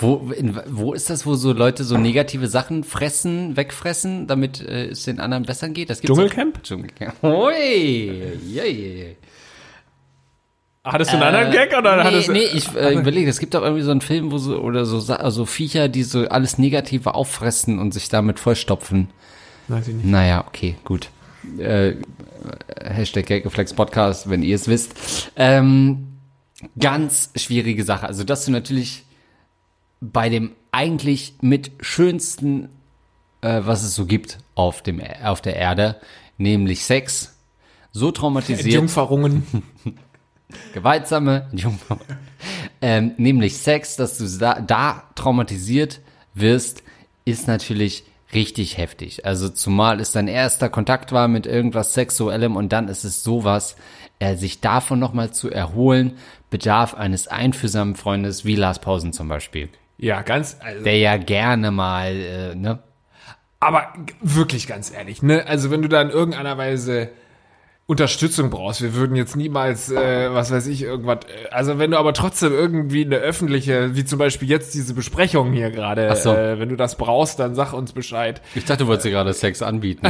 [SPEAKER 2] Wo, in, wo ist das, wo so Leute so negative Sachen fressen, wegfressen, damit äh, es den anderen besser geht? Das gibt's
[SPEAKER 1] Dschungelcamp?
[SPEAKER 2] Auch. Dschungelcamp. Hui, yay.
[SPEAKER 1] Hattest du einen anderen Gag oder
[SPEAKER 2] nee,
[SPEAKER 1] hattest du...
[SPEAKER 2] nee, ich äh, überlege, es gibt auch irgendwie so einen Film, wo so, oder so, Sa- so Viecher, die so alles Negative auffressen und sich damit vollstopfen.
[SPEAKER 1] Weiß ich nicht.
[SPEAKER 2] Naja, okay, gut. Äh, Hashtag Gaggeflex Podcast, wenn ihr es wisst. Ähm, ganz schwierige Sache. Also, dass du natürlich bei dem eigentlich mit schönsten, äh, was es so gibt auf, dem, auf der Erde, nämlich Sex, so traumatisiert
[SPEAKER 1] Jungferungen.
[SPEAKER 2] gewaltsame Jungfrau. Ähm, nämlich Sex, dass du da, da traumatisiert wirst, ist natürlich richtig heftig. Also zumal es dein erster Kontakt war mit irgendwas Sexuellem und dann ist es sowas, äh, sich davon nochmal zu erholen, bedarf eines einfühlsamen Freundes wie Lars Pausen zum Beispiel.
[SPEAKER 1] Ja, ganz... Also,
[SPEAKER 2] Der ja gerne mal, äh, ne?
[SPEAKER 1] Aber wirklich ganz ehrlich, ne? Also wenn du da in irgendeiner Weise Unterstützung brauchst, wir würden jetzt niemals, äh, was weiß ich, irgendwas. Äh, also wenn du aber trotzdem irgendwie eine öffentliche, wie zum Beispiel jetzt diese Besprechung hier gerade,
[SPEAKER 2] Ach so.
[SPEAKER 1] äh, wenn du das brauchst, dann sag uns Bescheid.
[SPEAKER 2] Ich dachte, du wolltest dir gerade Sex anbieten.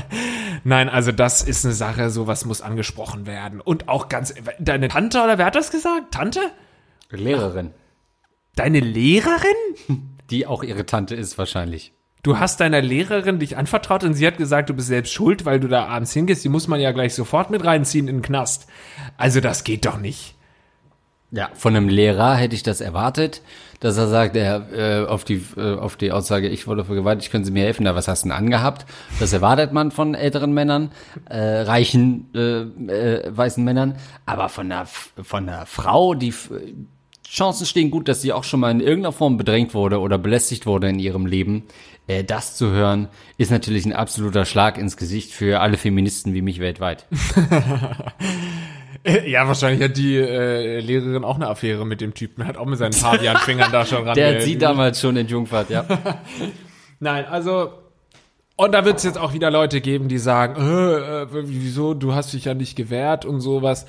[SPEAKER 1] Nein, also das ist eine Sache, sowas muss angesprochen werden. Und auch ganz, deine Tante oder wer hat das gesagt? Tante?
[SPEAKER 2] Lehrerin.
[SPEAKER 1] Deine Lehrerin?
[SPEAKER 2] Die auch ihre Tante ist wahrscheinlich.
[SPEAKER 1] Du hast deiner Lehrerin dich anvertraut und sie hat gesagt, du bist selbst schuld, weil du da abends hingehst. Die muss man ja gleich sofort mit reinziehen in den Knast. Also das geht doch nicht.
[SPEAKER 2] Ja, von einem Lehrer hätte ich das erwartet, dass er sagt, er, äh, auf, die, äh, auf die Aussage, ich wurde vergewaltigt, können Sie mir helfen? Na, was hast du denn angehabt? Das erwartet man von älteren Männern, äh, reichen, äh, äh, weißen Männern. Aber von einer, von einer Frau, die Chancen stehen gut, dass sie auch schon mal in irgendeiner Form bedrängt wurde oder belästigt wurde in ihrem Leben. Äh, das zu hören, ist natürlich ein absoluter Schlag ins Gesicht für alle Feministen wie mich weltweit.
[SPEAKER 1] Ja, wahrscheinlich hat die äh, Lehrerin auch eine Affäre mit dem Typen. Hat auch mit seinen Pavian-Fingern da schon ran.
[SPEAKER 2] Der hat sie damals schon entjungfert, ja.
[SPEAKER 1] Nein, also und da wird es jetzt auch wieder Leute geben, die sagen, äh, äh, wieso, du hast dich ja nicht gewehrt und sowas.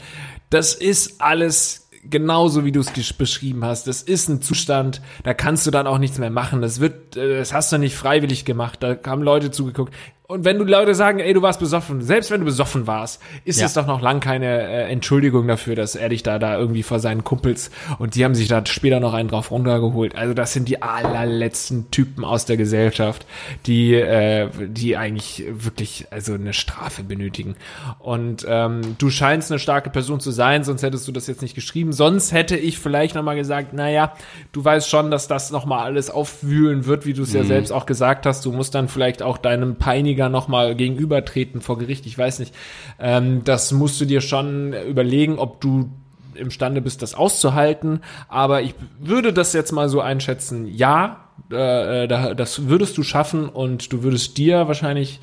[SPEAKER 1] Das ist alles genauso, wie du es beschrieben hast. Das ist ein Zustand, da kannst du dann auch nichts mehr machen. Das wird, äh, das hast du nicht freiwillig gemacht. Da haben Leute zugeguckt. Und wenn du Leute sagen, ey, du warst besoffen, selbst wenn du besoffen warst, ist
[SPEAKER 2] Ja.
[SPEAKER 1] es doch noch lang keine äh, Entschuldigung dafür, dass er dich da da irgendwie vor seinen Kumpels und die haben sich da später noch einen drauf runtergeholt. Also das sind die allerletzten Typen aus der Gesellschaft, die äh, die eigentlich wirklich also eine Strafe benötigen. Und ähm, du scheinst eine starke Person zu sein, sonst hättest du das jetzt nicht geschrieben. Sonst hätte ich vielleicht noch mal gesagt, naja, du weißt schon, dass das noch mal alles aufwühlen wird, wie du es ja selbst auch gesagt hast. Du musst dann vielleicht auch deinem Peiniger noch mal gegenübertreten vor Gericht. Ich weiß nicht. Ähm, das musst du dir schon überlegen, ob du imstande bist, das auszuhalten. Aber ich würde das jetzt mal so einschätzen, ja, äh, da- das würdest du schaffen und du würdest dir wahrscheinlich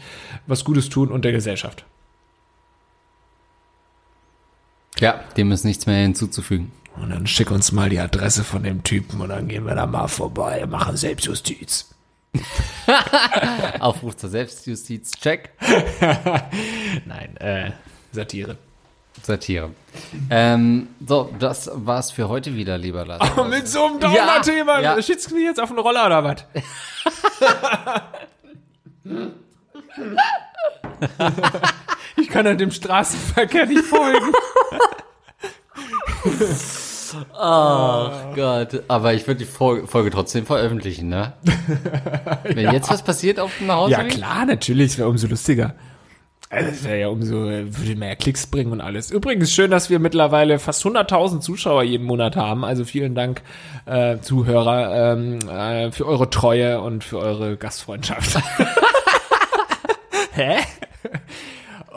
[SPEAKER 1] was Gutes tun und der Gesellschaft.
[SPEAKER 2] Ja, dem ist nichts mehr hinzuzufügen.
[SPEAKER 1] Und dann schick uns mal die Adresse von dem Typen und dann gehen wir da mal vorbei, machen Selbstjustiz.
[SPEAKER 2] Aufruf zur Selbstjustiz, check.
[SPEAKER 1] Nein, äh, Satire.
[SPEAKER 2] Satire. Ähm, so, das war's für heute wieder, lieber Lars.
[SPEAKER 1] Oh, mit so einem Dauerthema.
[SPEAKER 2] Ja, ja.
[SPEAKER 1] Du mich jetzt auf den Roller oder was? ich kann an dem Straßenverkehr nicht folgen.
[SPEAKER 2] Oh Gott, aber ich würde die Folge, Folge trotzdem veröffentlichen, ne? Wenn jetzt was passiert auf dem Nachhauseweg?
[SPEAKER 1] Ja, klar, natürlich, wäre umso lustiger. Also, Das wäre ja umso, würde mehr Klicks bringen und alles. Übrigens schön, dass wir mittlerweile fast 100.000 Zuschauer jeden Monat haben. Also vielen Dank, äh, Zuhörer, ähm, äh, für eure Treue und für eure Gastfreundschaft. Hä?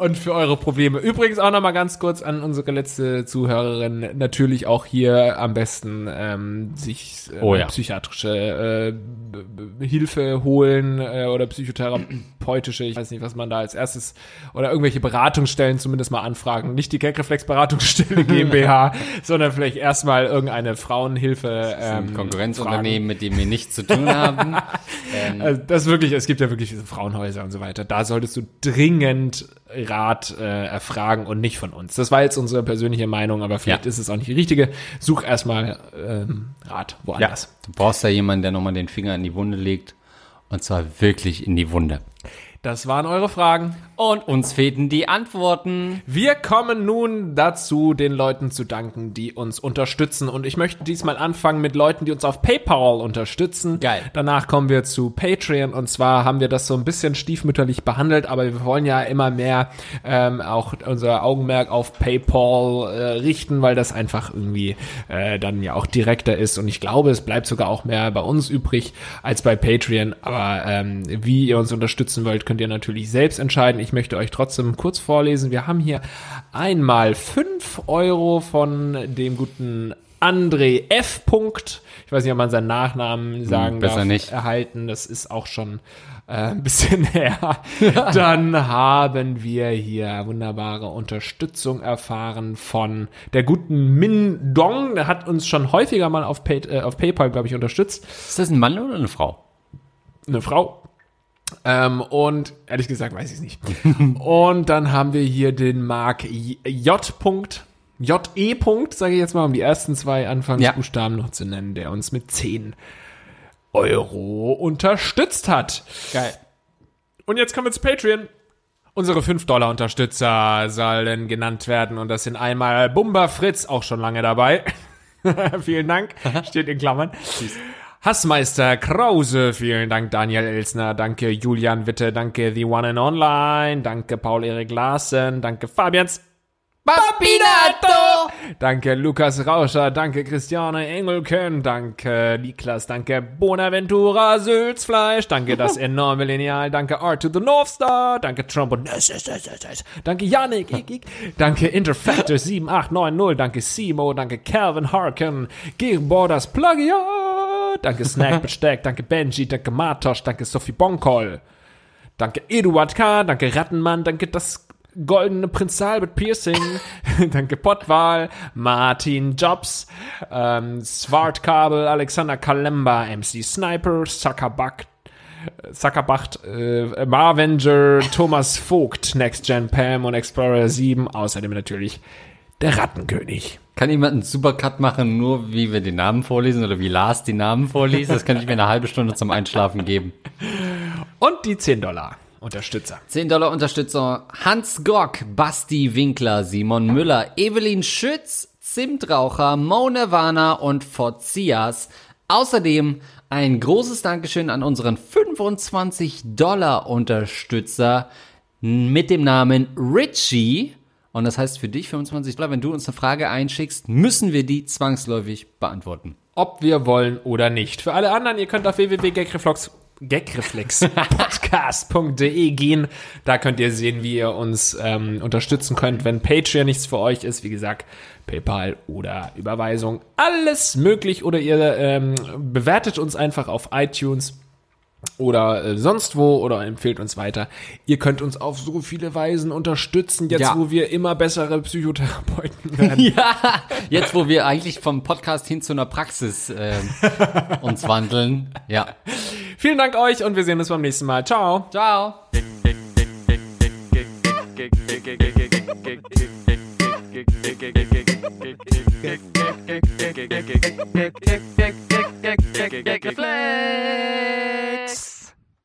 [SPEAKER 1] Und für eure Probleme. Übrigens auch nochmal ganz kurz an unsere letzte Zuhörerin. Natürlich auch hier am besten ähm, sich äh,
[SPEAKER 2] Oh ja.
[SPEAKER 1] psychiatrische äh, Hilfe holen äh, oder psychotherapeutische, ich weiß nicht, was man da als erstes oder irgendwelche Beratungsstellen zumindest mal anfragen. Nicht die Gagreflex Beratungsstelle GmbH, sondern vielleicht erstmal irgendeine Frauenhilfe.
[SPEAKER 2] Ein
[SPEAKER 1] Ähm,
[SPEAKER 2] Konkurrenzunternehmen, mit dem wir nichts zu tun haben. ähm,
[SPEAKER 1] also das wirklich, es gibt ja wirklich diese Frauenhäuser und so weiter. Da solltest du dringend Rat äh, erfragen und nicht von uns. Das war jetzt unsere persönliche Meinung, aber vielleicht
[SPEAKER 2] Ja.
[SPEAKER 1] ist es auch nicht die richtige. Such erstmal ähm, Rat woanders.
[SPEAKER 2] du brauchst da jemanden, der nochmal den Finger in die Wunde legt. Und zwar wirklich in die Wunde.
[SPEAKER 1] Das waren eure Fragen.
[SPEAKER 2] Und uns fehlten die Antworten.
[SPEAKER 1] Wir kommen nun dazu, den Leuten zu danken, die uns unterstützen. Und ich möchte diesmal anfangen mit Leuten, die uns auf PayPal unterstützen.
[SPEAKER 2] Geil.
[SPEAKER 1] Danach kommen wir zu Patreon. Und zwar haben wir das so ein bisschen stiefmütterlich behandelt, aber wir wollen ja immer mehr ähm, auch unser Augenmerk auf PayPal äh, richten, weil das einfach irgendwie äh, dann ja auch direkter ist. Und ich glaube, es bleibt sogar auch mehr bei uns übrig als bei Patreon. Aber ähm, wie ihr uns unterstützen wollt, könnt ihr natürlich selbst entscheiden. Ich möchte euch trotzdem kurz vorlesen. Wir haben hier einmal 5 Euro von dem guten André F. Punkt. Ich weiß nicht, ob man seinen Nachnamen sagen
[SPEAKER 2] besser
[SPEAKER 1] darf.
[SPEAKER 2] nicht.
[SPEAKER 1] Erhalten. Das ist auch schon äh, ein bisschen her. Dann haben wir hier wunderbare Unterstützung erfahren von der guten Min Dong. Der hat uns schon häufiger mal auf, Pay, äh, auf PayPal, glaube ich, unterstützt
[SPEAKER 2] Ist das ein Mann oder eine Frau?
[SPEAKER 1] eine Frau. Ähm, und ehrlich gesagt weiß ich es nicht. und dann haben wir hier den Mark J. J. J.E. Punkt, sage ich jetzt mal, um die ersten zwei Anfangsbuchstaben noch zu nennen, der uns mit 10 Euro unterstützt hat.
[SPEAKER 2] Geil.
[SPEAKER 1] Und jetzt kommen wir zu Patreon. Unsere 5-Dollar-Unterstützer sollen genannt werden und das sind einmal Bumba Fritz, auch schon lange dabei. vielen Dank, steht in Klammern. Hassmeister Krause, vielen Dank Daniel Elsner, danke Julian Witte, danke The One and Online, danke Paul-Erik Larsen, danke Fabians Papinato! Danke Lukas Rauscher, danke Christiane Engelken, danke Niklas, danke Bonaventura Sülzfleisch, danke das enorme Lineal, danke Art to the North Star, danke Trump und danke Yannick, ik, ik, danke Interfactor 7890, danke Simo, danke Calvin Harkin, Gerborders Plagiat, danke Snack Besteck, danke Benji, danke Martosch, danke Sophie Bonkol. Danke Eduard K., danke Rattenmann, danke das goldene Prinz Albert Piercing, danke Pottwal, Martin Jobs, ähm, Svartkabel, Alexander Kalemba, MC Sniper, Zuckerback, Zuckerbacht, äh, Marvenger, Thomas Vogt, Next Gen Pam und Explorer 7, außerdem natürlich der Rattenkönig.
[SPEAKER 2] Kann jemand einen Supercut machen, nur wie wir den Namen vorlesen oder wie Lars die Namen vorliest? Das kann ich mir eine halbe Stunde zum Einschlafen geben.
[SPEAKER 1] Und die 10 Dollar Unterstützer.
[SPEAKER 2] 10 Dollar Unterstützer Hans Gock, Basti Winkler, Simon Müller, Evelyn Schütz, Zimtraucher, Mo Nirvana und Forzias. Außerdem ein großes Dankeschön an unseren 25 Dollar Unterstützer mit dem Namen Richie. Und das heißt für dich 25 Dollar, wenn du uns eine Frage einschickst, müssen wir die zwangsläufig beantworten.
[SPEAKER 1] ob wir wollen oder nicht. Für alle anderen, ihr könnt auf www.gagreflex gagreflexpodcast.de gehen. Da könnt ihr sehen, wie ihr uns ähm, unterstützen könnt, wenn Patreon nichts für euch ist. Wie gesagt, PayPal oder Überweisung. Alles möglich. Oder ihr ähm, bewertet uns einfach auf iTunes. Oder äh, sonst wo oder empfehlt uns weiter. Ihr könnt uns auf so viele Weisen unterstützen, jetzt
[SPEAKER 2] Ja.
[SPEAKER 1] wo wir immer bessere Psychotherapeuten werden.
[SPEAKER 2] Ja, jetzt wo wir eigentlich vom Podcast hin zu einer Praxis äh, uns wandeln. Ja.
[SPEAKER 1] Vielen Dank euch und wir sehen uns beim nächsten Mal. Ciao.
[SPEAKER 2] Ciao.